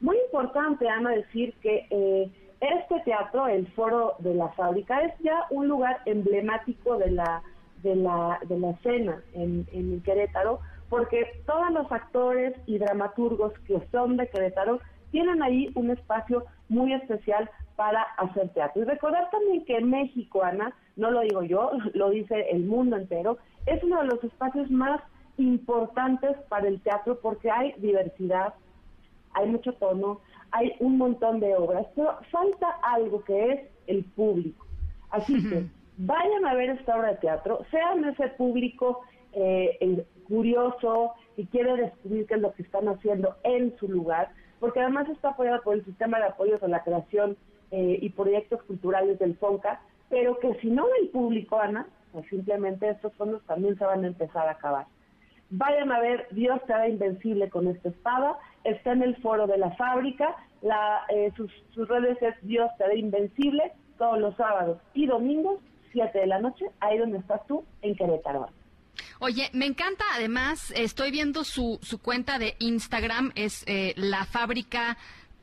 Muy importante, Ana, decir que eh, este teatro, el Foro de la Fábrica, es ya un lugar emblemático de la de la, de la escena en, en Querétaro, porque todos los actores y dramaturgos que son de Querétaro tienen ahí un espacio muy especial para hacer teatro. Y recordar también que México, Ana, no lo digo yo, lo dice el mundo entero, es uno de los espacios más importantes para el teatro porque hay diversidad, hay mucho tono, hay un montón de obras, pero falta algo que es el público. Así que vayan a ver esta obra de teatro, sean ese público eh, curioso y quiere descubrir qué es lo que están haciendo en su lugar, porque además está apoyada por el sistema de apoyos a la creación eh, y proyectos culturales del FONCA, pero que si no el público, Ana, pues simplemente estos fondos también se van a empezar a acabar. Vayan a ver Dios te hará invencible con esta espada, está en el foro de la fábrica, la, eh, sus, redes es Dios te hará invencible todos los sábados y domingos, 7 de la noche, ahí donde estás tú, en Querétaro. Oye, me encanta, además, estoy viendo su, su cuenta de Instagram, es eh, la fábrica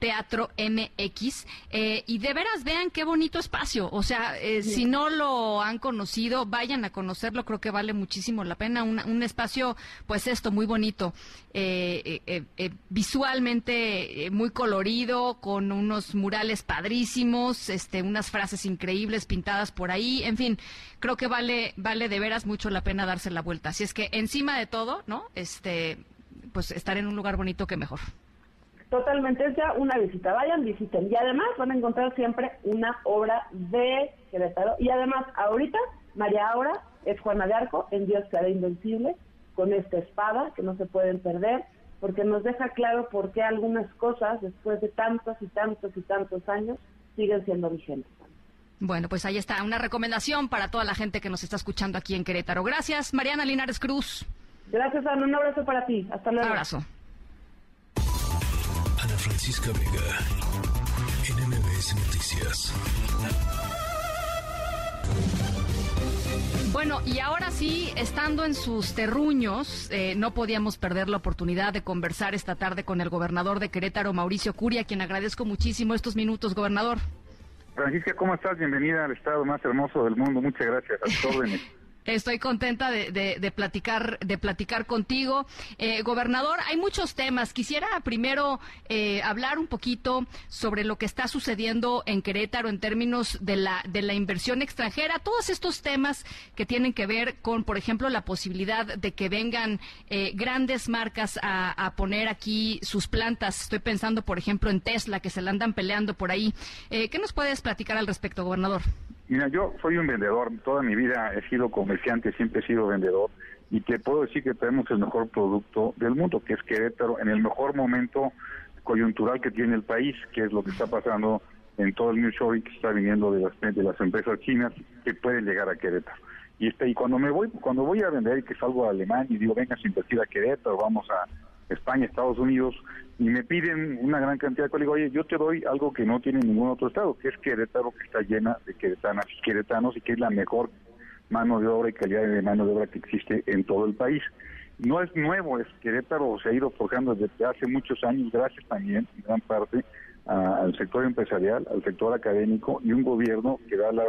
Teatro MX. Eh, y de veras vean qué bonito espacio. O sea, eh, si no lo han conocido, vayan a conocerlo. Creo que vale muchísimo la pena. un espacio, pues esto, muy bonito. Eh, visualmente muy colorido, con unos murales padrísimos, este, unas frases increíbles pintadas por ahí. En fin, creo que vale, vale de veras mucho la pena darse la vuelta. Así es que encima de todo, ¿no? Este, pues estar en un lugar bonito que mejor. Totalmente, es ya una visita. Vayan, visiten. Y además van a encontrar siempre una obra de Querétaro. Y además, ahorita, María Aura es Juana de Arco en Dios que invencible, con esta espada que no se pueden perder, porque nos deja claro por qué algunas cosas, después de tantos y tantos y tantos años, siguen siendo vigentes. Bueno, pues ahí está, una recomendación para toda la gente que nos está escuchando aquí en Querétaro. Gracias, Mariana Linares Cruz. Gracias, Ana. Un abrazo para ti. Hasta luego. Un abrazo. Francisca Vega, en MBS Noticias. Bueno, y ahora sí, estando en sus terruños, eh, no podíamos perder la oportunidad de conversar esta tarde con el gobernador de Querétaro, Mauricio Curia, a quien agradezco muchísimo estos minutos, gobernador. Francisca, ¿cómo estás? Bienvenida al estado más hermoso del mundo. Muchas gracias. A tus órdenes. Estoy contenta de, platicar de platicar contigo, eh, gobernador. Hay muchos temas. Quisiera primero eh, hablar un poquito sobre lo que está sucediendo en Querétaro en términos de la de la inversión extranjera. Todos estos temas que tienen que ver con, por ejemplo, la posibilidad de que vengan eh, grandes marcas a, a, poner aquí sus plantas. Estoy pensando, por ejemplo, en Tesla que se la andan peleando por ahí. ¿Qué nos puedes platicar al respecto, gobernador? Mira, yo soy un vendedor, toda mi vida he sido comerciante, siempre he sido vendedor y te puedo decir que tenemos el mejor producto del mundo, que es Querétaro, en el mejor momento coyuntural que tiene el país, que es lo que está pasando en todo el New Show que está viniendo de las, de las empresas chinas que pueden llegar a Querétaro. Y, este, y cuando me voy cuando voy a vender y que salgo a Alemania y digo, venga, a invertir a Querétaro, vamos a España, Estados Unidos, y me piden una gran cantidad de cosas. Oye, yo te doy algo que no tiene ningún otro estado, que es Querétaro, que está llena de queretanas y queretanos y que es la mejor mano de obra y calidad de mano de obra que existe en todo el país. No es nuevo, es Querétaro se ha ido forjando desde hace muchos años, gracias también, en gran parte, al sector empresarial, al sector académico y un gobierno que da las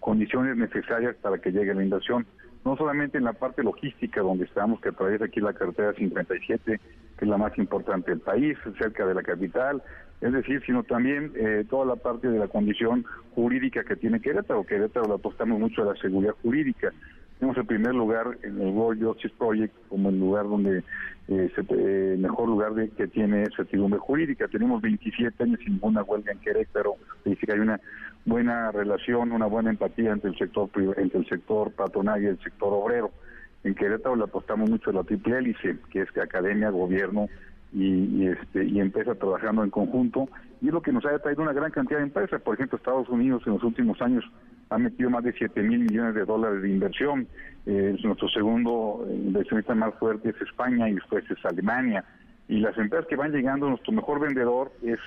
condiciones necesarias para que llegue la inversión no solamente en la parte logística donde estamos, que atraviesa aquí la carretera 57, que es la más importante del país, cerca de la capital, es decir, sino también eh, toda la parte de la condición jurídica que tiene Querétaro. Querétaro le apostamos mucho a la seguridad jurídica. Tenemos el primer lugar en el World Justice Project como el lugar donde eh, eh, mejor lugar de, que tiene certidumbre jurídica. Tenemos 27 años sin ninguna huelga en Querétaro. Dice que hay una buena relación, una buena empatía entre el sector entre el sector patronal y el sector obrero. En Querétaro le apostamos mucho a la triple hélice, que es academia, gobierno y, este, y empresa trabajando en conjunto. Y es lo que nos ha traído una gran cantidad de empresas. Por ejemplo, Estados Unidos en los últimos años ha metido más de 7 mil millones de dólares de inversión. Eh, nuestro segundo inversionista más fuerte es España y después es Alemania. Y las empresas que van llegando, nuestro mejor vendedor es,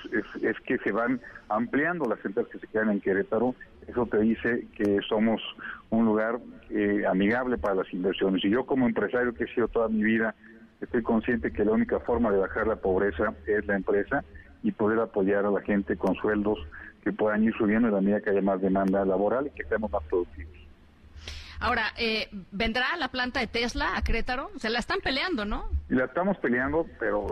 es, que se van ampliando las empresas que se quedan en Querétaro. Eso te dice que somos un lugar eh, amigable para las inversiones. Y yo como empresario que he sido toda mi vida, estoy consciente que la única forma de bajar la pobreza es la empresa y poder apoyar a la gente con sueldos que puedan ir subiendo en la medida que haya más demanda laboral y que seamos más productivos. Ahora, eh, ¿vendrá la planta de Tesla a Querétaro? Se la están peleando, ¿no? La estamos peleando, pero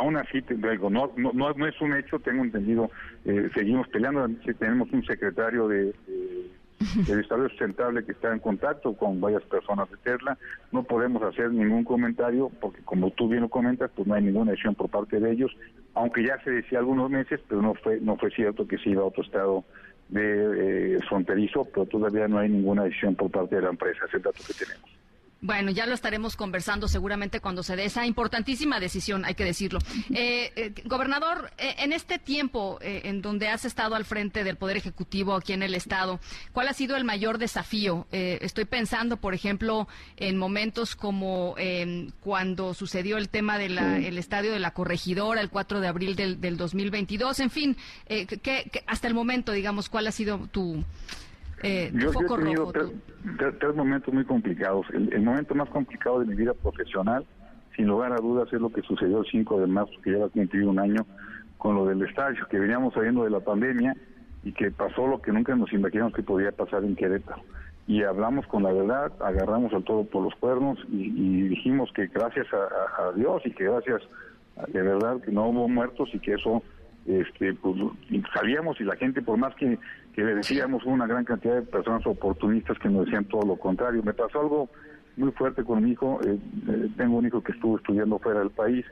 aún así, digo, no, no, no, es un hecho, tengo entendido, eh, seguimos peleando, tenemos un secretario de, del Estado Sustentable que está en contacto con varias personas de Tesla, no podemos hacer ningún comentario porque como tú bien lo comentas, pues no hay ninguna decisión por parte de ellos, aunque ya se decía algunos meses, pero no fue no fue cierto que se iba a otro estado de eh, fronterizo, pero todavía no hay ninguna decisión por parte de la empresa, ese dato que tenemos. Bueno, ya lo estaremos conversando seguramente cuando se dé esa importantísima decisión, hay que decirlo. Eh, eh, gobernador, eh, en este tiempo en donde has estado al frente del Poder Ejecutivo aquí en el Estado, ¿cuál ha sido el mayor desafío? estoy pensando, por ejemplo, en momentos como em, cuando sucedió el tema del estadio de la corregidora el 4 de abril del, del 2022. En fin, que, hasta el momento, digamos, ¿cuál ha sido tu eh, yo, he tenido tres, momentos muy complicados. El, momento más complicado de mi vida profesional, sin lugar a dudas, es lo que sucedió el 5 de marzo, que ya va a cumplir un año, con lo del estadio, que veníamos saliendo de la pandemia y que pasó lo que nunca nos imaginamos que podía pasar en Querétaro. Y hablamos con la verdad, agarramos al todo por los cuernos y, dijimos que gracias a, Dios y que gracias de verdad que no hubo muertos y que eso este pues salíamos y la gente por más que, que le decíamos una gran cantidad de personas oportunistas que nos decían todo lo contrario. Me pasó algo muy fuerte con mi hijo eh, eh, tengo un hijo que estuvo estudiando fuera del país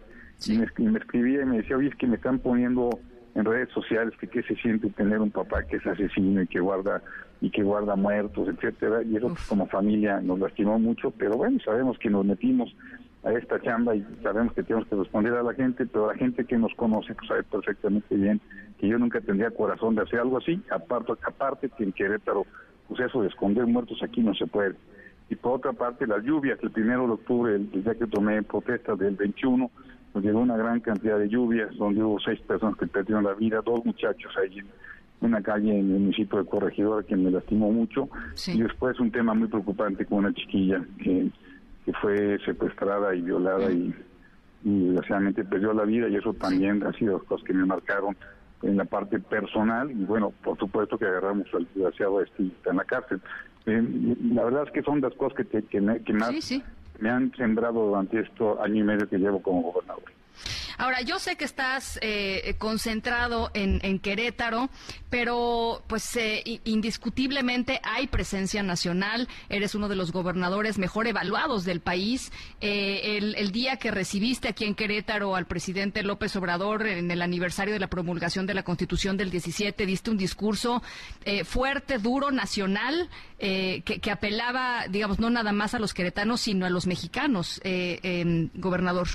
y, me, escribía y me decía oye es que me están poniendo en redes sociales que qué se siente tener un papá que es asesino y que guarda y que guarda muertos etcétera y eso pues, como familia nos lastimó mucho pero bueno sabemos que nos metimos a esta chamba y sabemos que tenemos que responder a la gente, pero la gente que nos conoce pues, sabe perfectamente bien que yo nunca tendría corazón de hacer algo así, aparte, aparte que en Querétaro, pues eso de esconder muertos aquí no se puede. Y por otra parte, las lluvias, el primero de octubre, el día que tomé protesta del 21, nos llegó una gran cantidad de lluvias, donde hubo seis personas que perdieron la vida, dos muchachos ahí en una calle en el municipio de Corregidora que me lastimó mucho, y después un tema muy preocupante con una chiquilla que, que fue secuestrada y violada y, y desgraciadamente perdió la vida y eso también ha sido cosas que me marcaron en la parte personal y bueno, por supuesto que agarramos al desgraciado este está en la cárcel. Eh, la verdad es que son las cosas que, te- que, me, que más me han sembrado durante este año y medio que llevo como gobernador. Ahora, yo sé que estás eh, concentrado en, Querétaro, pero pues eh, indiscutiblemente hay presencia nacional. Eres uno de los gobernadores mejor evaluados del país. Eh, el, el día que recibiste aquí en Querétaro al presidente López Obrador en el aniversario de la promulgación de la Constitución del 17, diste un discurso eh, fuerte, duro, nacional, eh, que, que apelaba, digamos, no nada más a los queretanos, sino a los mexicanos, eh, em, gobernador.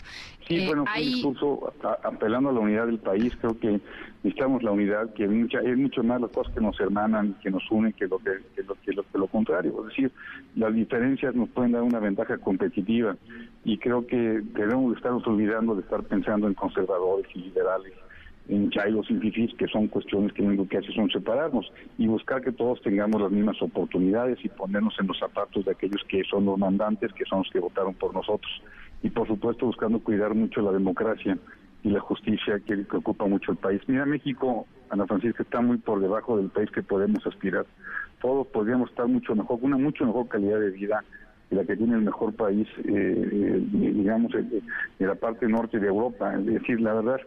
Sí, Eh, bueno, un hay- discurso a- apelando a la unidad del país. Creo que necesitamos la unidad, que mucha, es mucho más las cosas que nos hermanan, que nos unen, que lo que, que lo, que lo, que lo contrario. Es decir, las diferencias nos pueden dar una ventaja competitiva y creo que debemos de estarnos olvidando de estar pensando en conservadores y liberales en chairos y fifís, que son cuestiones que lo único que hacen son separarnos y buscar que todos tengamos las mismas oportunidades y ponernos en los zapatos de aquellos que son los mandantes, que son los que votaron por nosotros. Y por supuesto buscando cuidar mucho la democracia y la justicia que, que ocupa mucho el país. Mira, México, Ana Francisca, está muy por debajo del país que podemos aspirar. Todos podríamos estar mucho mejor, con una mucho mejor calidad de vida la que tiene el mejor país, eh, eh, digamos, eh, de la parte norte de Europa. Es decir, la verdad,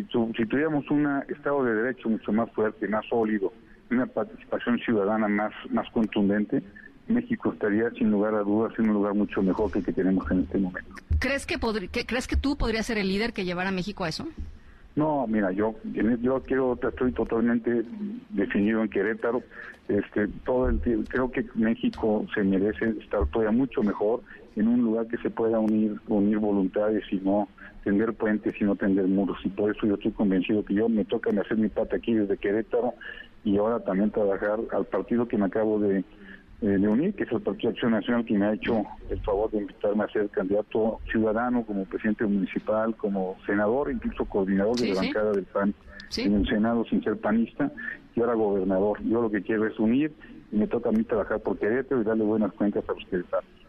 si, tu- si tuviéramos un Estado de Derecho mucho más fuerte, más sólido, una participación ciudadana más, más contundente, México estaría sin lugar a dudas en un lugar mucho mejor que el que tenemos en este momento. ¿Crees que, que- ¿Crees que tú podrías ser el líder que llevara a México a eso? No, mira, yo yo quiero estoy totalmente definido en Querétaro. Este, todo el creo que México se merece estar todavía mucho mejor en un lugar que se pueda unir unir voluntades y no tender puentes y no tender muros. Y por eso yo estoy convencido que yo me toca hacer mi parte aquí desde Querétaro y ahora también trabajar al partido que me acabo de eh, de unir, que es el Partido Acción Nacional, que me ha hecho el favor de invitarme a ser candidato ciudadano, como presidente municipal, como senador, incluso coordinador de la sí. bancada del PAN en el Senado sin ser panista, y ahora gobernador. Yo lo que quiero es unir, y me toca a mí trabajar por Querétaro y darle buenas cuentas a los queretanos.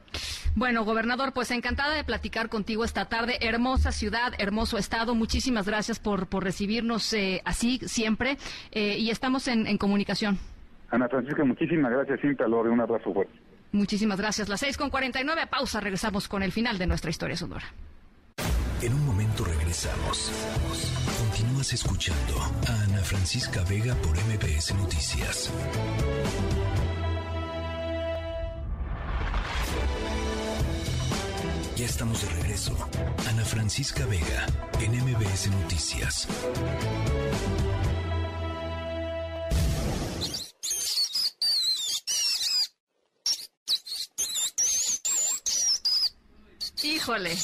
Bueno, gobernador, pues encantada de platicar contigo esta tarde. Hermosa ciudad, hermoso estado. Muchísimas gracias por, por recibirnos eh, así siempre eh, y estamos en, en comunicación. Ana Francisca, muchísimas gracias, siempre orden. Un abrazo fuerte. Muchísimas gracias. Las seis con 49, pausa. Regresamos con el final de nuestra historia sonora. En un momento regresamos. Continúas escuchando a Ana Francisca Vega por MBS Noticias. Ya estamos de regreso. Ana Francisca Vega en MBS Noticias. Híjole.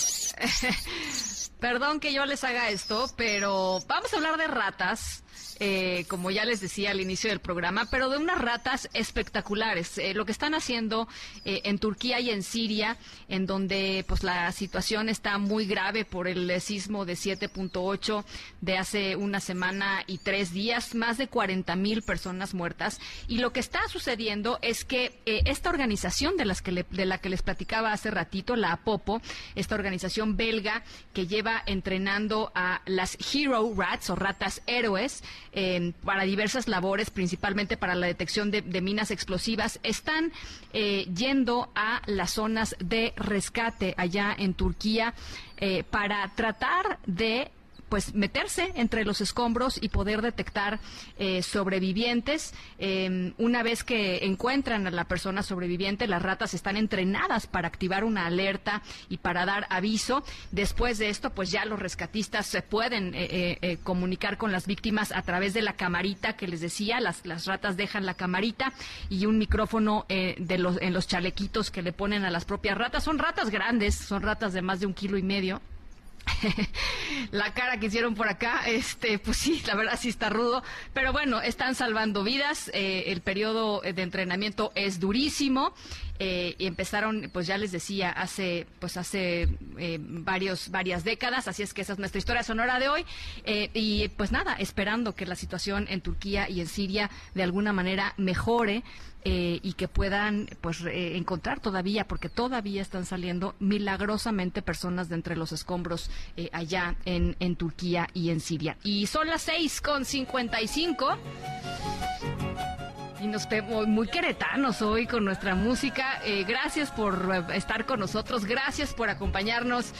Perdón que yo les haga esto, pero vamos a hablar de ratas. Eh, como ya les decía al inicio del programa, pero de unas ratas espectaculares. Eh, lo que están haciendo eh, en Turquía y en Siria, en donde pues la situación está muy grave por el sismo de 7.8 de hace una semana y tres días, más de 40 mil personas muertas. Y lo que está sucediendo es que eh, esta organización de, las que le- de la que les platicaba hace ratito, la APOPO, esta organización belga que lleva entrenando a las Hero Rats o ratas héroes eh, para diversas labores, principalmente para la detección de, de minas explosivas, están eh, yendo a las zonas de rescate allá en Turquía eh, para tratar de pues meterse entre los escombros y poder detectar eh, sobrevivientes. Eh, una vez que encuentran a la persona sobreviviente, las ratas están entrenadas para activar una alerta y para dar aviso. Después de esto, pues ya los rescatistas se pueden eh, eh, eh, comunicar con las víctimas a través de la camarita que les decía. Las, las ratas dejan la camarita y un micrófono eh, de los, en los chalequitos que le ponen a las propias ratas. Son ratas grandes, son ratas de más de un kilo y medio la cara que hicieron por acá, este, pues sí, la verdad sí está rudo, pero bueno, están salvando vidas, eh, el periodo de entrenamiento es durísimo, y empezaron, pues ya les decía, hace, pues hace varios, varias décadas, así es que esa es nuestra historia sonora de hoy. y pues nada, esperando que la situación en Turquía y en Siria de alguna manera mejore. Eh, y que puedan pues encontrar todavía, porque todavía están saliendo milagrosamente personas de entre los escombros eh, allá en, en Turquía y en Siria. Y son las seis con cincuenta y cinco. Y nos vemos muy queretanos hoy con nuestra música. Eh, gracias por estar con nosotros, gracias por acompañarnos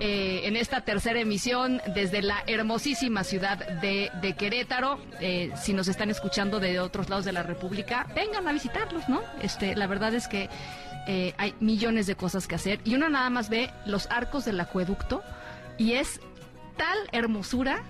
eh, en esta tercera emisión desde la hermosísima ciudad de, Querétaro. Eh, si nos están escuchando de otros lados de la República, vengan a visitarlos, ¿no? Este, la verdad es que hay millones de cosas que hacer y uno nada más ve los arcos del acueducto y es tal hermosura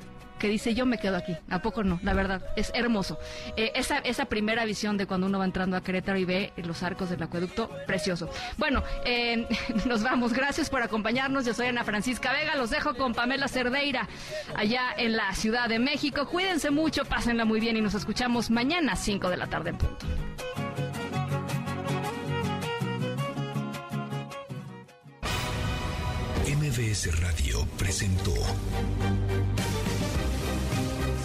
que dice yo me quedo aquí. ¿A poco no? La verdad, es hermoso. Eh, esa, esa primera visión de cuando uno va entrando a Querétaro y ve los arcos del acueducto, precioso. Bueno, eh, nos vamos. Gracias por acompañarnos. Yo soy Ana Francisca Vega. Los dejo con Pamela Cerdeira allá en la Ciudad de México. Cuídense mucho, pásenla muy bien y nos escuchamos mañana a 5 de la tarde en punto. MBS Radio presentó